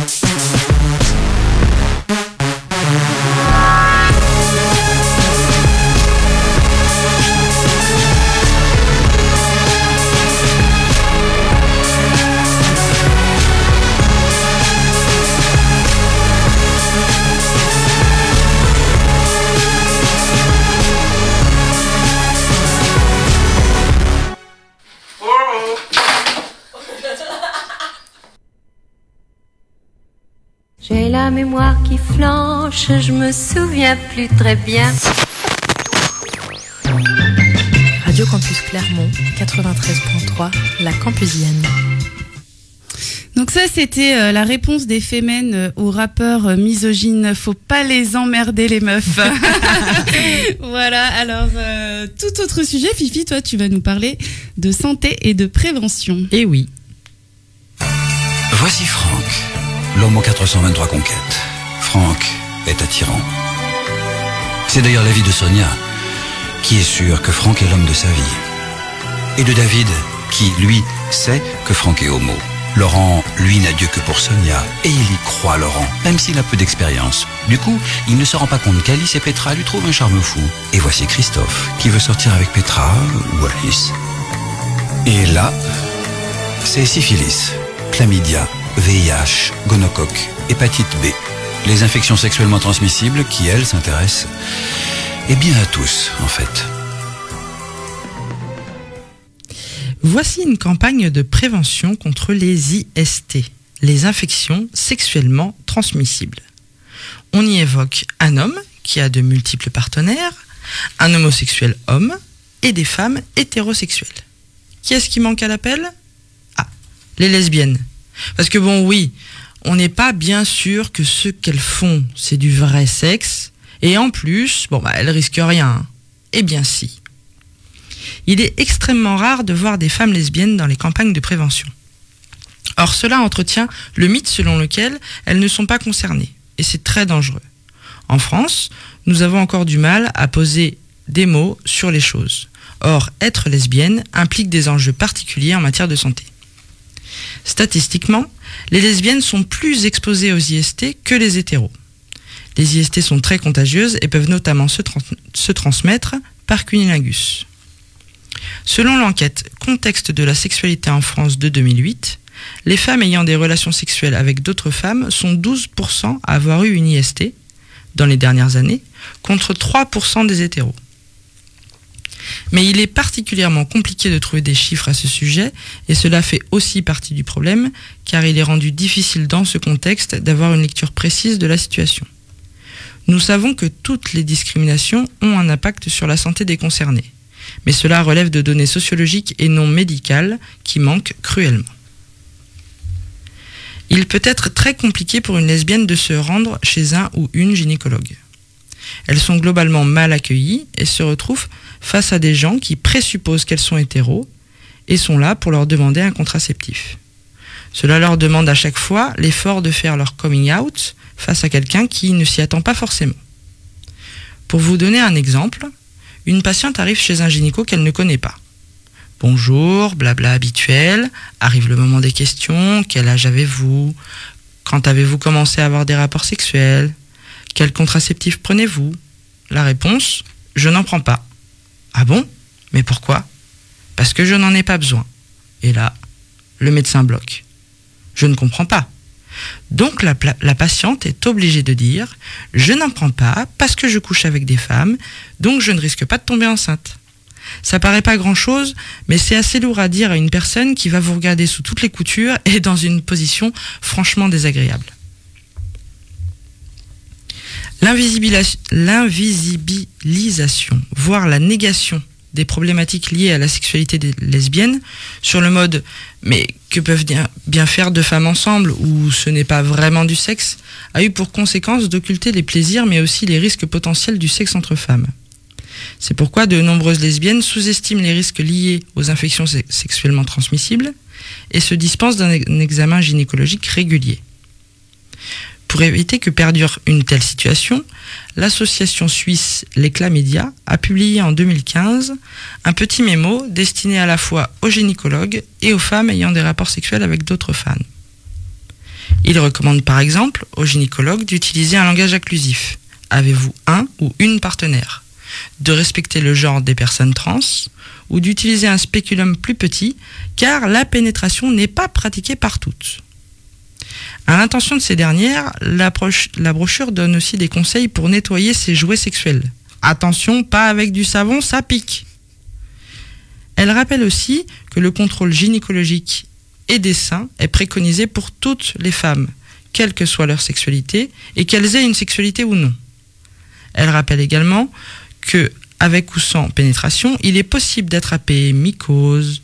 [SPEAKER 21] Mémoire qui flanche, je me souviens plus très bien.
[SPEAKER 25] Radio Campus Clermont, 93.3, la Campusienne.
[SPEAKER 4] Donc ça, c'était euh, la réponse des Femen euh, au rappeur euh, misogyne. Faut pas les emmerder les meufs. voilà. Alors euh, tout autre sujet, Fifi, toi, tu vas nous parler de santé et de prévention.
[SPEAKER 5] Eh oui.
[SPEAKER 23] Voici Franck, l'homme aux 423 conquêtes. Franck est attirant. C'est d'ailleurs l'avis de Sonia, qui est sûre que Franck est l'homme de sa vie. Et de David, qui, lui, sait que Franck est homo. Laurent, lui, n'a Dieu que pour Sonia, et il y croit, Laurent, même s'il a peu d'expérience. Du coup, il ne se rend pas compte qu'Alice et Petra lui trouvent un charme fou. Et voici Christophe, qui veut sortir avec Petra ou Alice. Et là, c'est syphilis, chlamydia, VIH, gonocoque, hépatite B. Les infections sexuellement transmissibles qui, elles, s'intéressent, eh bien à tous, en fait.
[SPEAKER 5] Voici une campagne de prévention contre les IST, les infections sexuellement transmissibles. On y évoque un homme qui a de multiples partenaires, un homosexuel homme et des femmes hétérosexuelles. Qui est-ce qui manque à l'appel? Ah, les lesbiennes. Parce que bon, oui, on n'est pas bien sûr que ce qu'elles font, c'est du vrai sexe. Et en plus, bon, bah, elles risquent rien. Eh bien si. Il est extrêmement rare de voir des femmes lesbiennes dans les campagnes de prévention. Or, cela entretient le mythe selon lequel elles ne sont pas concernées. Et c'est très dangereux. En France, nous avons encore du mal à poser des mots sur les choses. Or, être lesbienne implique des enjeux particuliers en matière de santé. Statistiquement, les lesbiennes sont plus exposées aux IST que les hétéros. Les IST sont très contagieuses et peuvent notamment se, trans- se transmettre par cunilingus. Selon l'enquête Contexte de la sexualité en France de 2008, les femmes ayant des relations sexuelles avec d'autres femmes sont 12% à avoir eu une IST dans les dernières années, contre 3% des hétéros. Mais il est particulièrement compliqué de trouver des chiffres à ce sujet, et cela fait aussi partie du problème, car il est rendu difficile dans ce contexte d'avoir une lecture précise de la situation. Nous savons que toutes les discriminations ont un impact sur la santé des concernés, mais cela relève de données sociologiques et non médicales qui manquent cruellement. Il peut être très compliqué pour une lesbienne de se rendre chez un ou une gynécologue. Elles sont globalement mal accueillies et se retrouvent face à des gens qui présupposent qu'elles sont hétéros et sont là pour leur demander un contraceptif. Cela leur demande à chaque fois l'effort de faire leur coming out face à quelqu'un qui ne s'y attend pas forcément. Pour vous donner un exemple, une patiente arrive chez un gynéco qu'elle ne connaît pas. Bonjour, blabla habituel, arrive le moment des questions, quel âge avez-vous? Quand avez-vous commencé à avoir des rapports sexuels? Quel contraceptif prenez-vous? La réponse, je n'en prends pas. Ah bon? Mais pourquoi? Parce que je n'en ai pas besoin. Et là, Le médecin bloque. Je ne comprends pas. Donc la, patiente est obligée de dire Je n'en prends pas parce que je couche avec des femmes, donc je ne risque pas de tomber enceinte. Ça paraît pas grand chose, mais c'est assez lourd à dire à une personne qui va vous regarder sous toutes les coutures et dans une position franchement désagréable. L'invisibilisation, voire la négation des problématiques liées à la sexualité des lesbiennes, sur le mode mais que peuvent bien faire deux femmes ensemble ou ce n'est pas vraiment du sexe, a eu pour conséquence d'occulter les plaisirs mais aussi les risques potentiels du sexe entre femmes. C'est pourquoi de nombreuses lesbiennes sous-estiment les risques liés aux infections sexuellement transmissibles et se dispensent d'un examen gynécologique régulier. Pour éviter que perdure une telle situation, l'association suisse Les Chlamydia a publié en 2015 un petit mémo destiné à la fois aux gynécologues et aux femmes ayant des rapports sexuels avec d'autres femmes. Il recommande par exemple aux gynécologues d'utiliser un langage inclusif. Avez-vous un ou une partenaire? De respecter le genre des personnes trans ou d'utiliser un spéculum plus petit car la pénétration n'est pas pratiquée par toutes. À l'intention de ces dernières, la, brochure donne aussi des conseils pour nettoyer ses jouets sexuels. Attention, pas avec du savon, ça pique. Elle rappelle aussi que le contrôle gynécologique et des seins est préconisé pour toutes les femmes, quelle que soit leur sexualité, et qu'elles aient une sexualité ou non. Elle rappelle également que, avec ou sans pénétration, il est possible d'attraper mycose,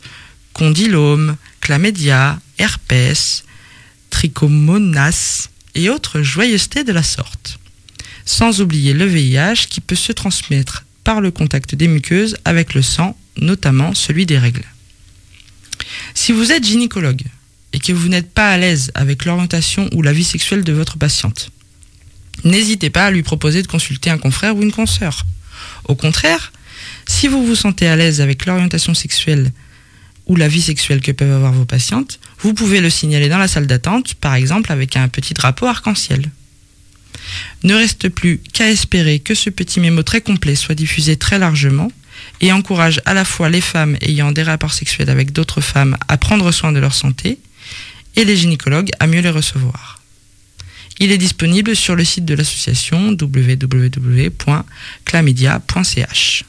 [SPEAKER 5] condylome, chlamydia, herpès, trichomonas et autres joyeusetés de la sorte. Sans oublier le VIH qui peut se transmettre par le contact des muqueuses avec le sang, notamment celui des règles. Si vous êtes gynécologue et que vous n'êtes pas à l'aise avec l'orientation ou la vie sexuelle de votre patiente, n'hésitez pas à lui proposer de consulter un confrère ou une consoeur. Au contraire, si vous vous sentez à l'aise avec l'orientation sexuelle ou la vie sexuelle que peuvent avoir vos patientes, vous pouvez le signaler dans la salle d'attente, par exemple avec un petit drapeau arc-en-ciel. Ne reste plus qu'à espérer que ce petit mémo très complet soit diffusé très largement et encourage à la fois les femmes ayant des rapports sexuels avec d'autres femmes à prendre soin de leur santé et les gynécologues à mieux les recevoir. Il est disponible sur le site de l'association www.clamedia.ch.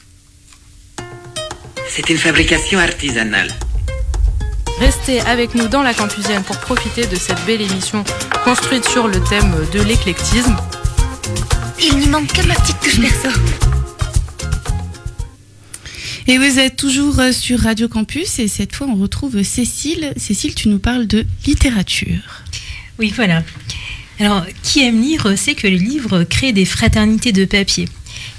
[SPEAKER 26] C'est une fabrication artisanale.
[SPEAKER 25] Restez avec nous dans la Campusienne pour profiter de cette belle émission construite sur le thème de l'éclectisme.
[SPEAKER 22] Il ne manque que ma petite touche perso.
[SPEAKER 4] Et vous êtes toujours sur Radio Campus et cette fois on retrouve Cécile. Cécile, tu nous parles de littérature.
[SPEAKER 27] Oui, voilà. Alors, qui aime lire sait que les livres créent des fraternités de papier,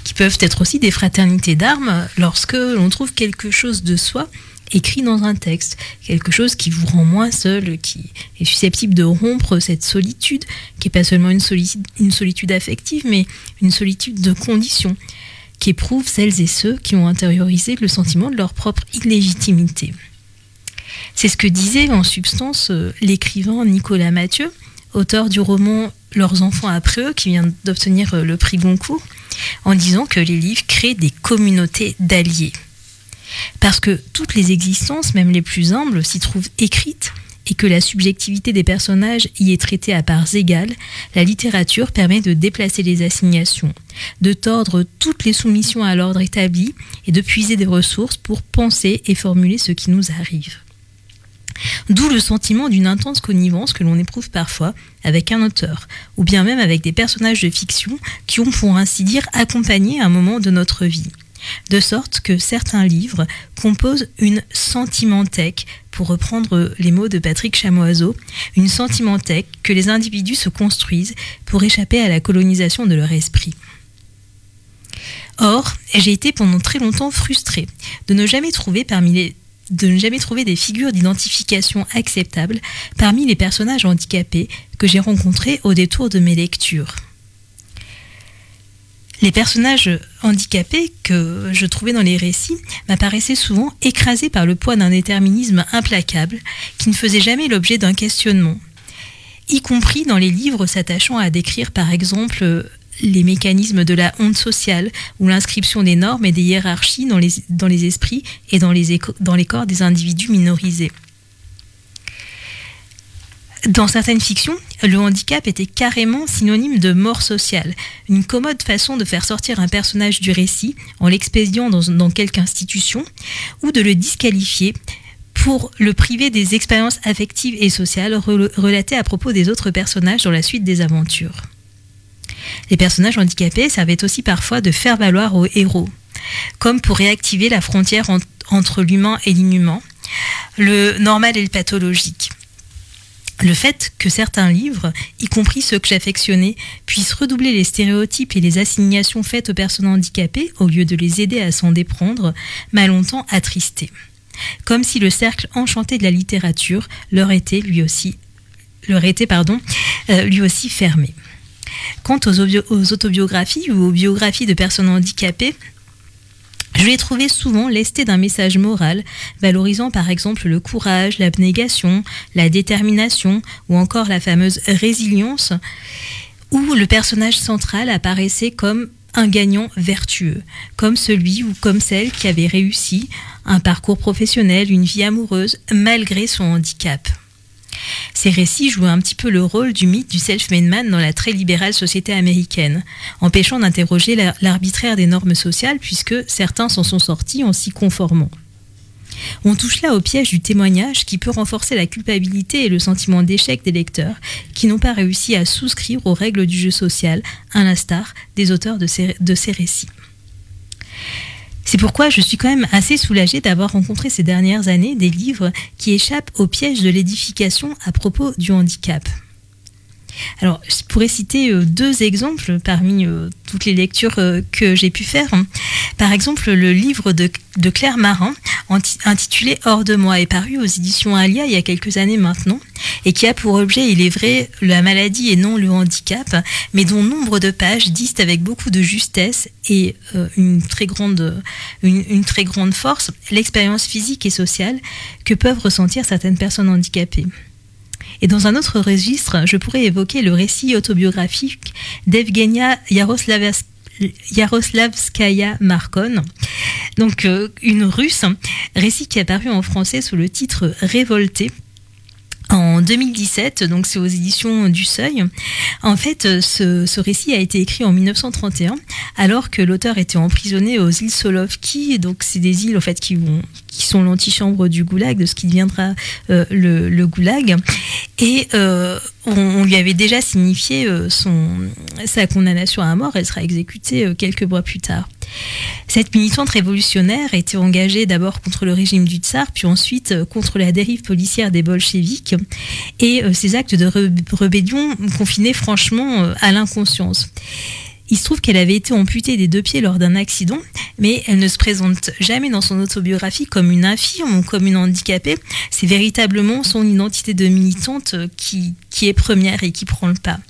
[SPEAKER 27] qui peuvent être aussi des fraternités d'armes lorsque l'on trouve quelque chose de soi écrit dans un texte, quelque chose qui vous rend moins seul, qui est susceptible de rompre cette solitude, qui n'est pas seulement une solitude, affective, mais une solitude de condition, qui éprouve celles et ceux qui ont intériorisé le sentiment de leur propre illégitimité. C'est ce que disait en substance euh, l'écrivain Nicolas Mathieu, auteur du roman Leurs enfants après eux, qui vient d'obtenir euh, le prix Goncourt, en disant que les livres créent des communautés d'alliés. Parce que toutes les existences, même les plus humbles, s'y trouvent écrites et que la subjectivité des personnages y est traitée à parts égales, la littérature permet de déplacer les assignations, de tordre toutes les soumissions à l'ordre établi et de puiser des ressources pour penser et formuler ce qui nous arrive. D'où le sentiment d'une intense connivence que l'on éprouve parfois avec un auteur, ou bien même avec des personnages de fiction qui ont pour ainsi dire accompagné un moment de notre vie de sorte que certains livres composent une sentimenthèque, pour reprendre les mots de Patrick Chamoiseau, une sentimenthèque que les individus se construisent pour échapper à la colonisation de leur esprit. Or, j'ai été pendant très longtemps frustrée de ne jamais trouver de ne jamais trouver des figures d'identification acceptables parmi les personnages handicapés que j'ai rencontrés au détour de mes lectures. Les personnages handicapés que je trouvais dans les récits m'apparaissaient souvent écrasés par le poids d'un déterminisme implacable qui ne faisait jamais l'objet d'un questionnement, y compris dans les livres s'attachant à décrire par exemple les mécanismes de la honte sociale ou l'inscription des normes et des hiérarchies dans les, esprits et dans les corps des individus minorisés. Dans certaines fictions, le handicap était carrément synonyme de mort sociale, une commode façon de faire sortir un personnage du récit en l'expédiant dans, dans quelque institution ou de le disqualifier pour le priver des expériences affectives et sociales rel- relatées à propos des autres personnages dans la suite des aventures. Les personnages handicapés servaient aussi parfois de faire valoir aux héros, comme pour réactiver la frontière en- entre l'humain et l'inhumain, le normal et le pathologique. Le fait que certains livres, y compris ceux que j'affectionnais, puissent redoubler les stéréotypes et les assignations faites aux personnes handicapées au lieu de les aider à s'en déprendre m'a longtemps attristé. Comme si le cercle enchanté de la littérature leur était lui aussi, euh, fermé. Quant aux autobiographies ou aux biographies de personnes handicapées, je les trouvais souvent lestés d'un message moral, valorisant par exemple le courage, l'abnégation, la détermination ou encore la fameuse résilience, où le personnage central apparaissait comme un gagnant vertueux, comme celui ou comme celle qui avait réussi un parcours professionnel, une vie amoureuse, malgré son handicap. Ces récits jouaient un petit peu le rôle du mythe du self-made man dans la très libérale société américaine, empêchant d'interroger la- l'arbitraire des normes sociales puisque certains s'en sont sortis en s'y conformant. On touche là au piège du témoignage qui peut renforcer la culpabilité et le sentiment d'échec des lecteurs qui n'ont pas réussi à souscrire aux règles du jeu social, à l'instar des auteurs de ces récits. C'est pourquoi je suis quand même assez soulagée d'avoir rencontré ces dernières années des livres qui échappent au piège de l'édification à propos du handicap. Alors, je pourrais citer euh, deux exemples parmi euh, toutes les lectures euh, que j'ai pu faire. Par exemple, le livre de, Claire Marin, intitulé Hors de moi, est paru aux éditions Alia il y a quelques années maintenant, et qui a pour objet, il est vrai, la maladie et non le handicap, mais dont nombre de pages disent avec beaucoup de justesse et une très grande force l'expérience physique et sociale que peuvent ressentir certaines personnes handicapées. Et dans un autre registre, je pourrais évoquer le récit autobiographique d'Evgenia Yaroslavskaya Markon, donc euh, une russe, récit qui est apparu en français sous le titre Révolté en 2017, donc c'est aux éditions du Seuil. En fait, ce, ce récit a été écrit en 1931, alors que l'auteur était emprisonné aux îles Solovki. Donc, c'est des îles en fait qui vont, qui sont l'antichambre du Goulag, de ce qui deviendra euh, le, le Goulag. Et euh, on, on lui avait déjà signifié euh, son, sa condamnation à mort. Elle sera exécutée euh, quelques mois plus tard. Cette militante révolutionnaire était engagée d'abord contre le régime du tsar, puis ensuite euh, contre la dérive policière des bolcheviks. Et euh, ces actes de rébellion confinaient franchement euh, à l'inconscience. Il se trouve qu'elle avait été amputée des deux pieds lors d'un accident, mais elle ne se présente jamais dans son autobiographie comme une infirme ou comme une handicapée. C'est véritablement son identité de militante euh, qui est première et qui prend le pas.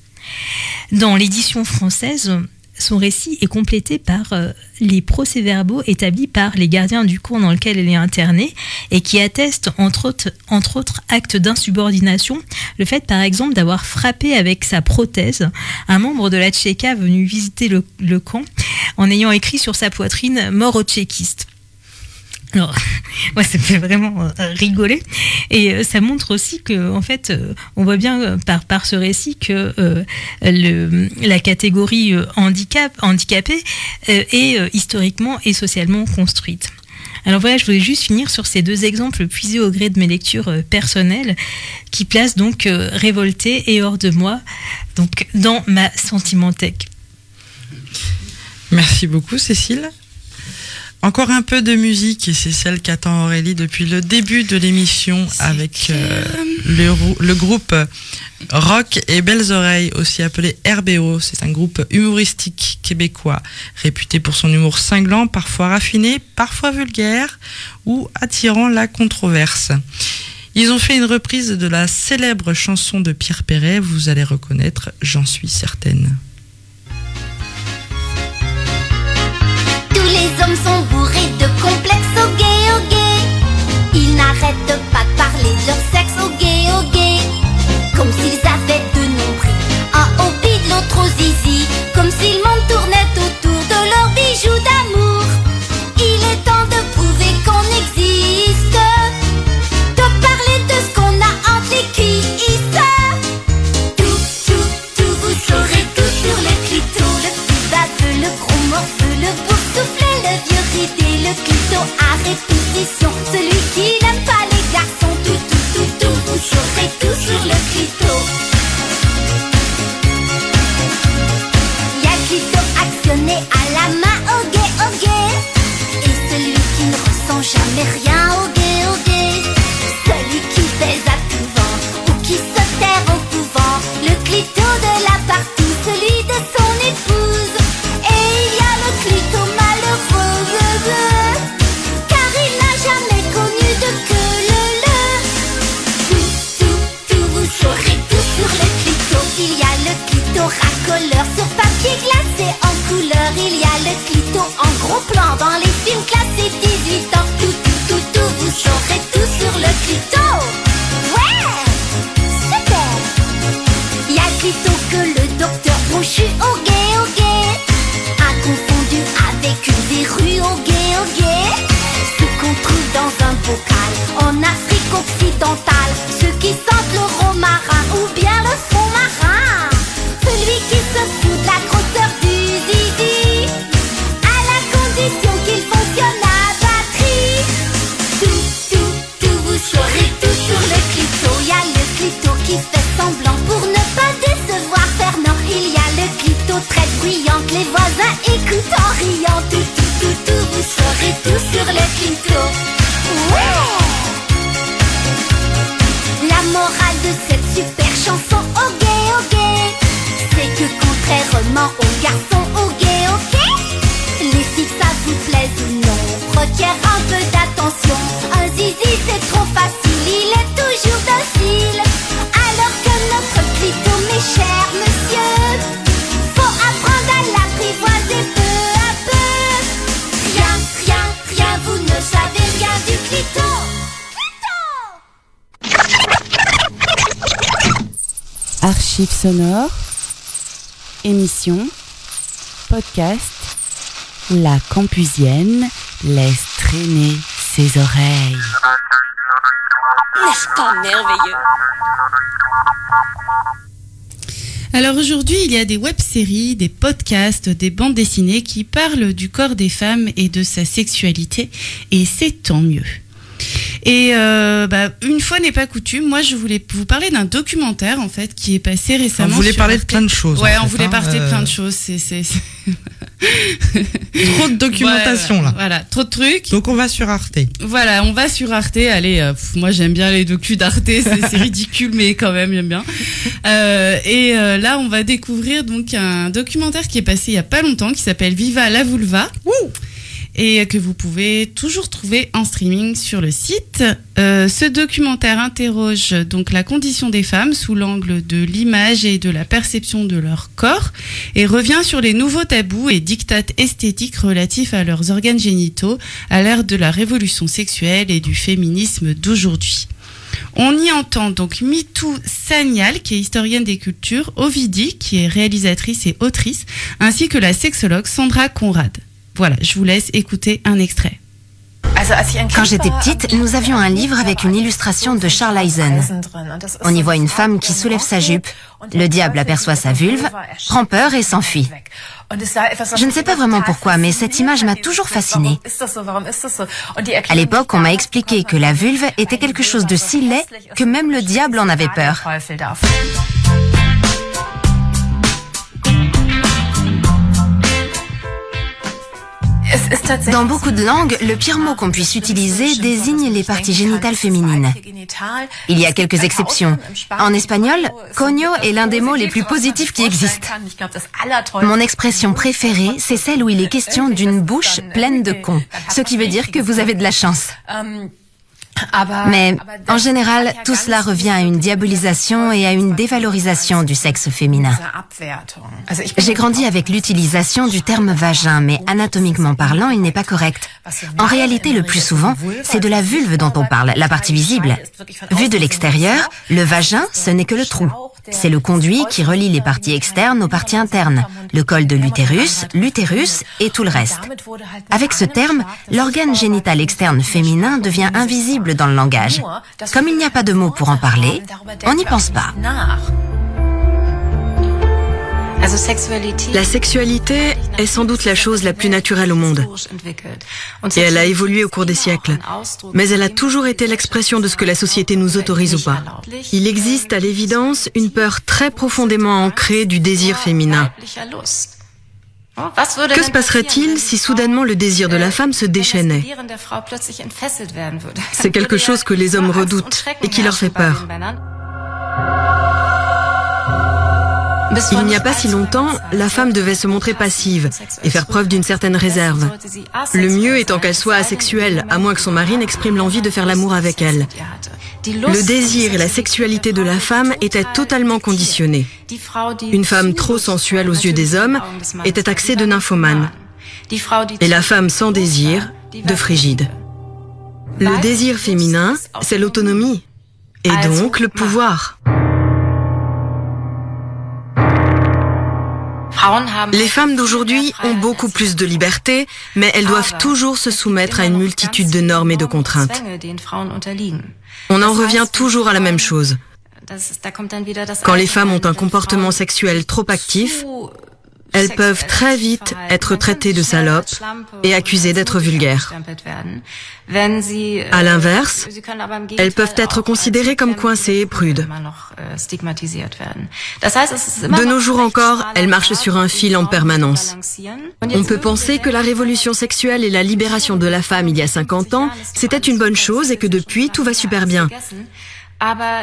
[SPEAKER 27] Dans l'édition française, son récit est complété par euh, les procès-verbaux établis par les gardiens du cours dans lequel elle est internée et qui attestent, entre autres, entre autres actes d'insubordination, le fait par exemple d'avoir frappé avec sa prothèse un membre de la Tchéka venu visiter le, le camp en ayant écrit sur sa poitrine « mort aux tchéquistes ». Alors, moi, ça me fait vraiment euh, rigoler. Et euh, ça montre aussi que, en fait, euh, on voit bien par, par ce récit que le, la catégorie handicap, handicapé euh, est historiquement et socialement construite. Alors voilà, je voulais juste finir sur ces deux exemples puisés au gré de mes lectures personnelles qui placent donc euh, Révolté et Hors de moi donc dans ma sentimenthèque.
[SPEAKER 5] Merci beaucoup, Cécile. Encore un peu de musique et c'est celle qu'attend Aurélie depuis le début de l'émission avec euh, le, le groupe Rock et Belles Oreilles, aussi appelé RBO. C'est un groupe humoristique québécois réputé pour son humour cinglant, parfois raffiné, parfois vulgaire ou attirant la controverse. Ils ont fait une reprise de la célèbre chanson de Pierre Perret, vous allez reconnaître, j'en suis certaine.
[SPEAKER 22] Sont bourrés de complexes au gay, au gay. Ils n'arrêtent pas de parler de leur sexe au gay, au gay. Comme s'ils avaient deux nombrils, un au de l'autre au zizi. Comme si le monde tournait garçons, oh gay, ok, les filles ça vous plaise ou non, requiert un peu d'attention. Un zizi c'est trop facile, il est toujours docile, alors que notre clito, mes chers monsieur, faut apprendre à l'apprivoiser peu à peu. Rien, rien, rien, vous ne savez rien du clito.
[SPEAKER 4] Archives sonores, émissions, podcast, la campusienne laisse traîner ses oreilles.
[SPEAKER 21] N'est-ce pas merveilleux?
[SPEAKER 4] Alors aujourd'hui, il y a des web-séries, des podcasts, des bandes dessinées qui parlent du corps des femmes et de sa sexualité, et c'est tant mieux. Et euh, bah, une fois n'est pas coutume, moi je voulais vous parler d'un documentaire en fait qui est passé récemment.
[SPEAKER 5] On voulait
[SPEAKER 4] sur
[SPEAKER 5] parler de plein de choses, en
[SPEAKER 4] Ouais,
[SPEAKER 5] fait,
[SPEAKER 4] on voulait
[SPEAKER 5] hein,
[SPEAKER 4] parler de
[SPEAKER 5] euh.
[SPEAKER 4] plein de choses. C'est c'est- c'est-
[SPEAKER 5] Trop de documentation
[SPEAKER 4] Ouais,
[SPEAKER 5] là.
[SPEAKER 4] Voilà, trop de trucs.
[SPEAKER 5] Donc on va sur Arte.
[SPEAKER 4] Voilà, on va sur Arte. Allez, euh, pff, moi j'aime bien les docus d'Arte, c'est ridicule, mais quand même j'aime bien. Euh, et euh, là, on va découvrir donc un documentaire qui est passé il y a pas longtemps, qui s'appelle Viva la vulva. Et que vous pouvez toujours trouver en streaming sur le site. Euh, ce documentaire interroge donc la condition des femmes sous l'angle de l'image et de la perception de leur corps et revient sur les nouveaux tabous et dictates esthétiques relatifs à leurs organes génitaux à l'ère de la révolution sexuelle et du féminisme d'aujourd'hui. On y entend donc Mitou Sanyal, qui est historienne des cultures, Ovidie, qui est réalisatrice et autrice, ainsi que la sexologue Sandra Conrad. Voilà, je vous laisse écouter un extrait.
[SPEAKER 28] Quand j'étais petite, nous avions un livre avec une illustration de Charles Eisen. On y voit une femme qui soulève sa jupe. Le diable aperçoit sa vulve, prend peur et s'enfuit. Je ne sais pas vraiment pourquoi, mais cette image m'a toujours fascinée. À l'époque, on m'a expliqué que la vulve était quelque chose de si laid que même le diable en avait peur. Dans beaucoup de langues, le pire mot qu'on puisse utiliser désigne les parties génitales féminines. Il y a quelques exceptions. En espagnol, coño est l'un des mots les plus positifs qui existent. Mon expression préférée, c'est celle où il est question d'une bouche pleine de cons, ce qui veut dire que vous avez de la chance. Mais en général, tout cela revient à une diabolisation et à une dévalorisation du sexe féminin. J'ai grandi avec l'utilisation du terme vagin, mais anatomiquement parlant, il n'est pas correct. En réalité, le plus souvent, c'est de la vulve dont on parle, la partie visible. Vu de l'extérieur, le vagin, ce n'est que le trou. C'est le conduit qui relie les parties externes aux parties internes, le col de l'utérus, l'utérus et tout le reste. Avec ce terme, l'organe génital externe féminin devient invisible dans le langage. Comme il n'y a pas de mots pour en parler, on n'y pense pas.
[SPEAKER 29] La sexualité est sans doute la chose la plus naturelle au monde. Et elle a évolué au cours des siècles. Mais elle a toujours été l'expression de ce que la société nous autorise ou pas. Il existe à l'évidence une peur très profondément ancrée du désir féminin. Que se passerait-il si soudainement le désir de la femme se déchaînait C'est quelque chose que les hommes redoutent et qui leur fait peur. Il n'y a pas si longtemps, la femme devait se montrer passive et faire preuve d'une certaine réserve. Le mieux étant qu'elle soit asexuelle, à moins que son mari n'exprime l'envie de faire l'amour avec elle. Le désir et la sexualité de la femme étaient totalement conditionnés. Une femme trop sensuelle aux yeux des hommes était taxée de nymphomane. Et la femme sans désir, de frigide. Le désir féminin, c'est l'autonomie. Et donc le pouvoir. Les femmes d'aujourd'hui ont beaucoup plus de liberté, mais elles doivent toujours se soumettre à une multitude de normes et de contraintes. On en revient toujours à la même chose. Quand les femmes ont un comportement sexuel trop actif, elles peuvent très vite être traitées de salopes et accusées d'être vulgaires. À l'inverse, elles peuvent être considérées comme coincées et prudes. De nos jours encore, elles marchent sur un fil en permanence. On peut penser que la révolution sexuelle et la libération de la femme il y a 50 ans, c'était une bonne chose et que depuis, tout va super bien.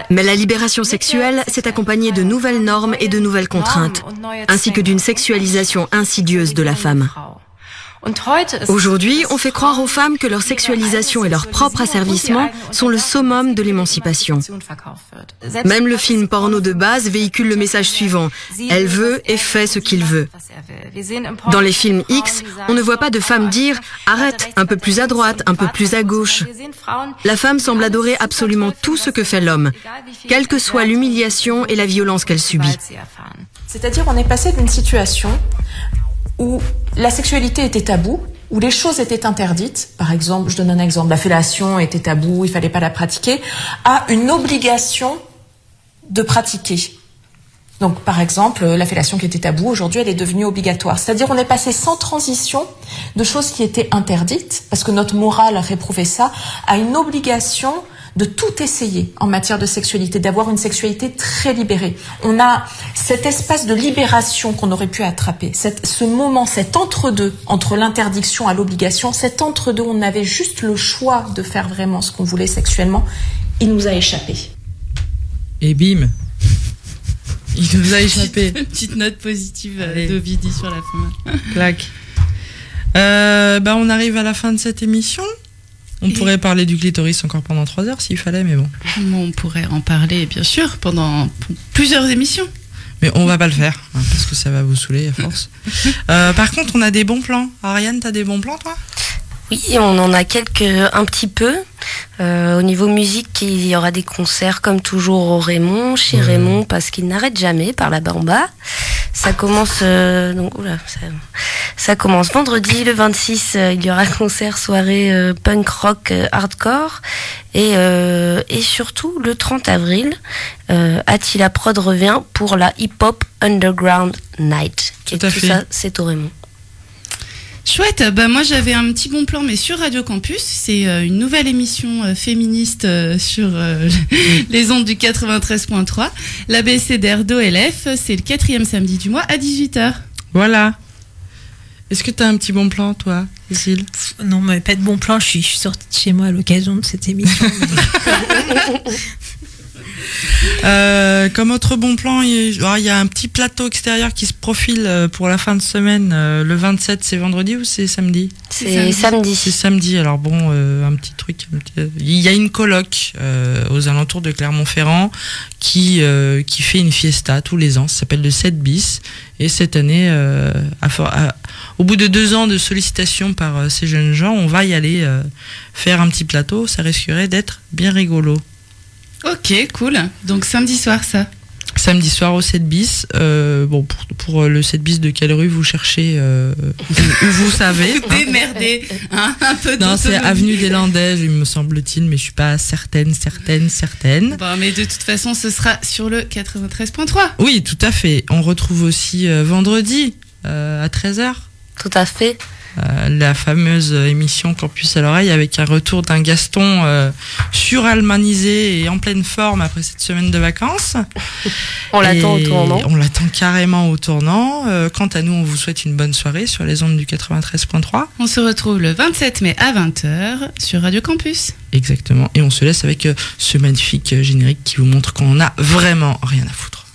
[SPEAKER 29] Mais la libération sexuelle s'est accompagnée de nouvelles normes et de nouvelles contraintes, ainsi que d'une sexualisation insidieuse de la femme. Aujourd'hui, on fait croire aux femmes que leur sexualisation et leur propre asservissement sont le summum de l'émancipation. Même le film porno de base véhicule le message suivant. Elle veut et fait ce qu'il veut. Dans les films X, on ne voit pas de femme dire arrête, un peu plus à droite, un peu plus à gauche. La femme semble adorer absolument tout ce que fait l'homme, quelle que soit l'humiliation et la violence qu'elle subit.
[SPEAKER 30] C'est-à-dire on est passé d'une situation où la sexualité était tabou, où les choses étaient interdites, par exemple, je donne un exemple, la fellation était tabou, il fallait pas la pratiquer, à une obligation de pratiquer. Donc, par exemple, la fellation qui était tabou, aujourd'hui, elle est devenue obligatoire. C'est-à-dire, on est passé sans transition de choses qui étaient interdites, parce que notre morale réprouvait ça, à une obligation de tout essayer en matière de sexualité, d'avoir une sexualité très libérée. On a cet espace de libération qu'on aurait pu attraper, ce moment, cet entre-deux entre l'interdiction à l'obligation, cet entre-deux où on avait juste le choix de faire vraiment ce qu'on voulait sexuellement, il nous a échappé.
[SPEAKER 5] Et bim Il nous a échappé.
[SPEAKER 4] Petite note positive euh, de Vidi sur la fin.
[SPEAKER 5] Clac. Euh, bah on arrive à la fin de cette émission. On pourrait parler du clitoris encore pendant trois heures s'il fallait, mais bon.
[SPEAKER 4] On pourrait en parler, bien sûr, pendant plusieurs émissions.
[SPEAKER 5] Mais on va pas le faire, hein, parce que ça va vous saouler à force. Euh, par contre, on a des bons plans. Ariane, t'as des bons plans, toi?
[SPEAKER 31] Oui, on en a quelques, un petit peu. Euh, au niveau musique, il y aura des concerts comme toujours au Raymond, chez Raymond, parce qu'il n'arrête jamais par là-bas en bas. Ça commence euh, donc oula, ça, ça, commence vendredi le 26. Euh, il y aura concert soirée euh, punk rock hardcore et et surtout le 30 avril, Attila Prod revient pour la hip hop underground night.
[SPEAKER 5] Tout, à
[SPEAKER 31] tout ça, c'est au Raymond.
[SPEAKER 4] Chouette, bah moi j'avais un petit bon plan mais sur Radio Campus, c'est euh, une nouvelle émission euh, féministe euh, sur les ondes du 93.3. L'ABCDR d'OLF, c'est le quatrième samedi du mois à 18h.
[SPEAKER 5] Voilà. Est-ce que t'as un petit bon plan, toi, Cécile
[SPEAKER 27] Non, mais pas de bon plan. Je suis, je suis sortie de chez moi à l'occasion de cette émission.
[SPEAKER 5] Euh, comme autre bon plan, il y, a, il y a un petit plateau extérieur qui se profile euh, pour la fin de semaine. Euh, le 27, c'est vendredi ou c'est samedi?
[SPEAKER 31] C'est samedi.
[SPEAKER 5] C'est samedi. Alors bon, euh, un petit truc. un petit- Il y a une coloc euh, aux alentours de Clermont-Ferrand qui qui fait une fiesta tous les ans. Ça s'appelle le 7 bis. Et cette année, à for- à- au bout de deux ans de sollicitations par ces jeunes gens, on va y aller faire un petit plateau. Ça risquerait d'être bien rigolo.
[SPEAKER 4] Ok, cool. Donc samedi soir ça.
[SPEAKER 5] Samedi soir au 7 bis. Euh, bon, pour, pour euh, le 7 bis de quelle rue vous cherchez euh, où, où vous savez.
[SPEAKER 4] Démerdé, hein, un peu
[SPEAKER 5] Non, c'est avenue des Landais, il me semble-t-il, mais je suis pas certaine, certaine, certaine.
[SPEAKER 4] Bon, mais de toute façon, ce sera sur le 93.3.
[SPEAKER 5] Oui, tout à fait. On retrouve aussi euh, vendredi euh, à 13h.
[SPEAKER 31] Tout à fait.
[SPEAKER 5] Euh, la fameuse émission Campus à l'oreille avec un retour d'un Gaston euh, suralmanisé et en pleine forme après cette semaine de vacances.
[SPEAKER 31] On l'attend au tournant.
[SPEAKER 5] On l'attend carrément au tournant. Euh, quant à nous, on vous souhaite une bonne soirée sur les ondes du 93.3.
[SPEAKER 4] On se retrouve le 27 mai à 20h sur Radio Campus.
[SPEAKER 5] Exactement. Et on se laisse avec euh, ce magnifique euh, générique qui vous montre qu'on en a vraiment rien à foutre.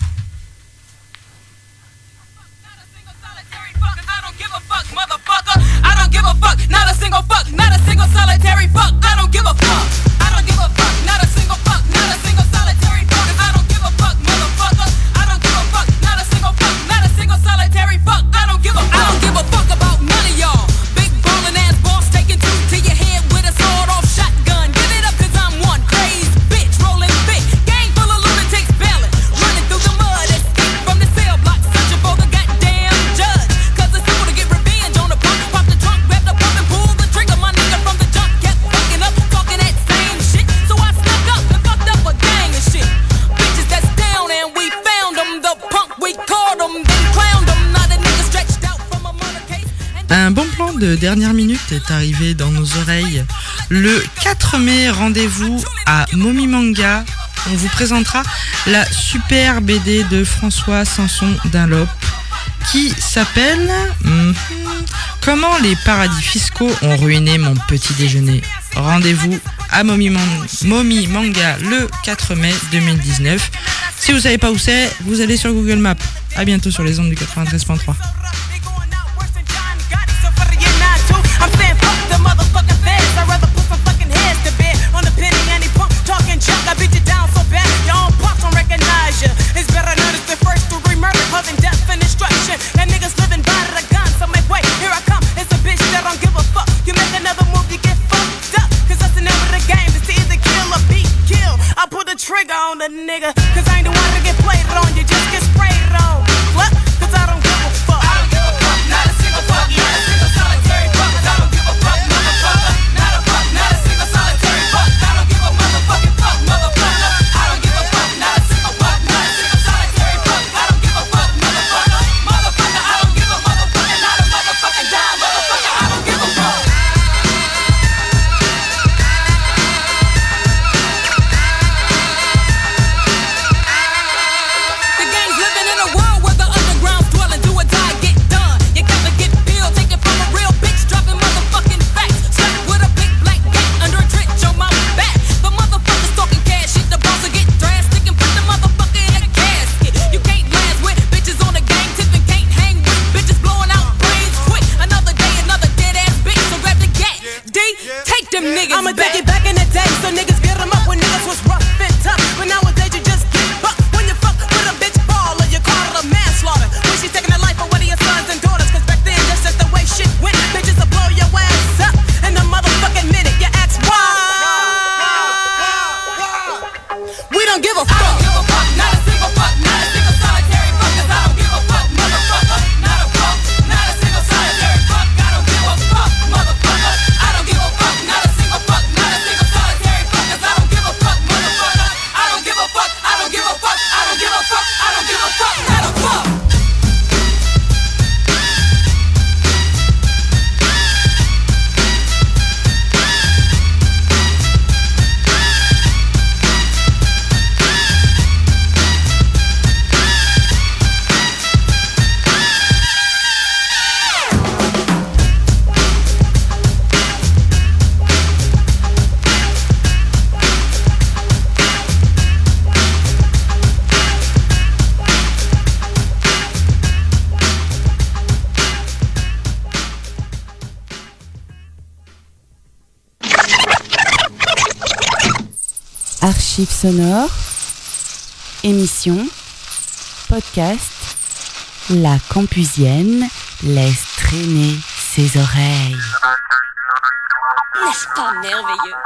[SPEAKER 5] fuck, motherfucker.
[SPEAKER 32] I don't give a fuck, not a single fuck, not a single solitary fuck. I don't give a fuck. I don't give a fuck, not a single fuck, not a single solitary fuck. I don't give a fuck, motherfucker. I don't give a fuck, not a single fuck, not a single solitary fuck. I don't give a fuck. I don't give a fuck about
[SPEAKER 5] dernière minute est arrivé dans nos oreilles. Le 4 mai, rendez-vous à Momimanga. On vous présentera la super BD de François Sanson Dunlop qui s'appelle mhm, Comment les paradis fiscaux ont ruiné mon petit déjeuner. Rendez-vous à Momi Manga le 4 mai 2019. Si vous savez pas où c'est, vous allez sur Google Maps. À bientôt sur les ondes du 93.3.
[SPEAKER 4] sonore, émission, podcast, la campusienne laisse traîner ses oreilles.
[SPEAKER 21] N'est-ce pas merveilleux?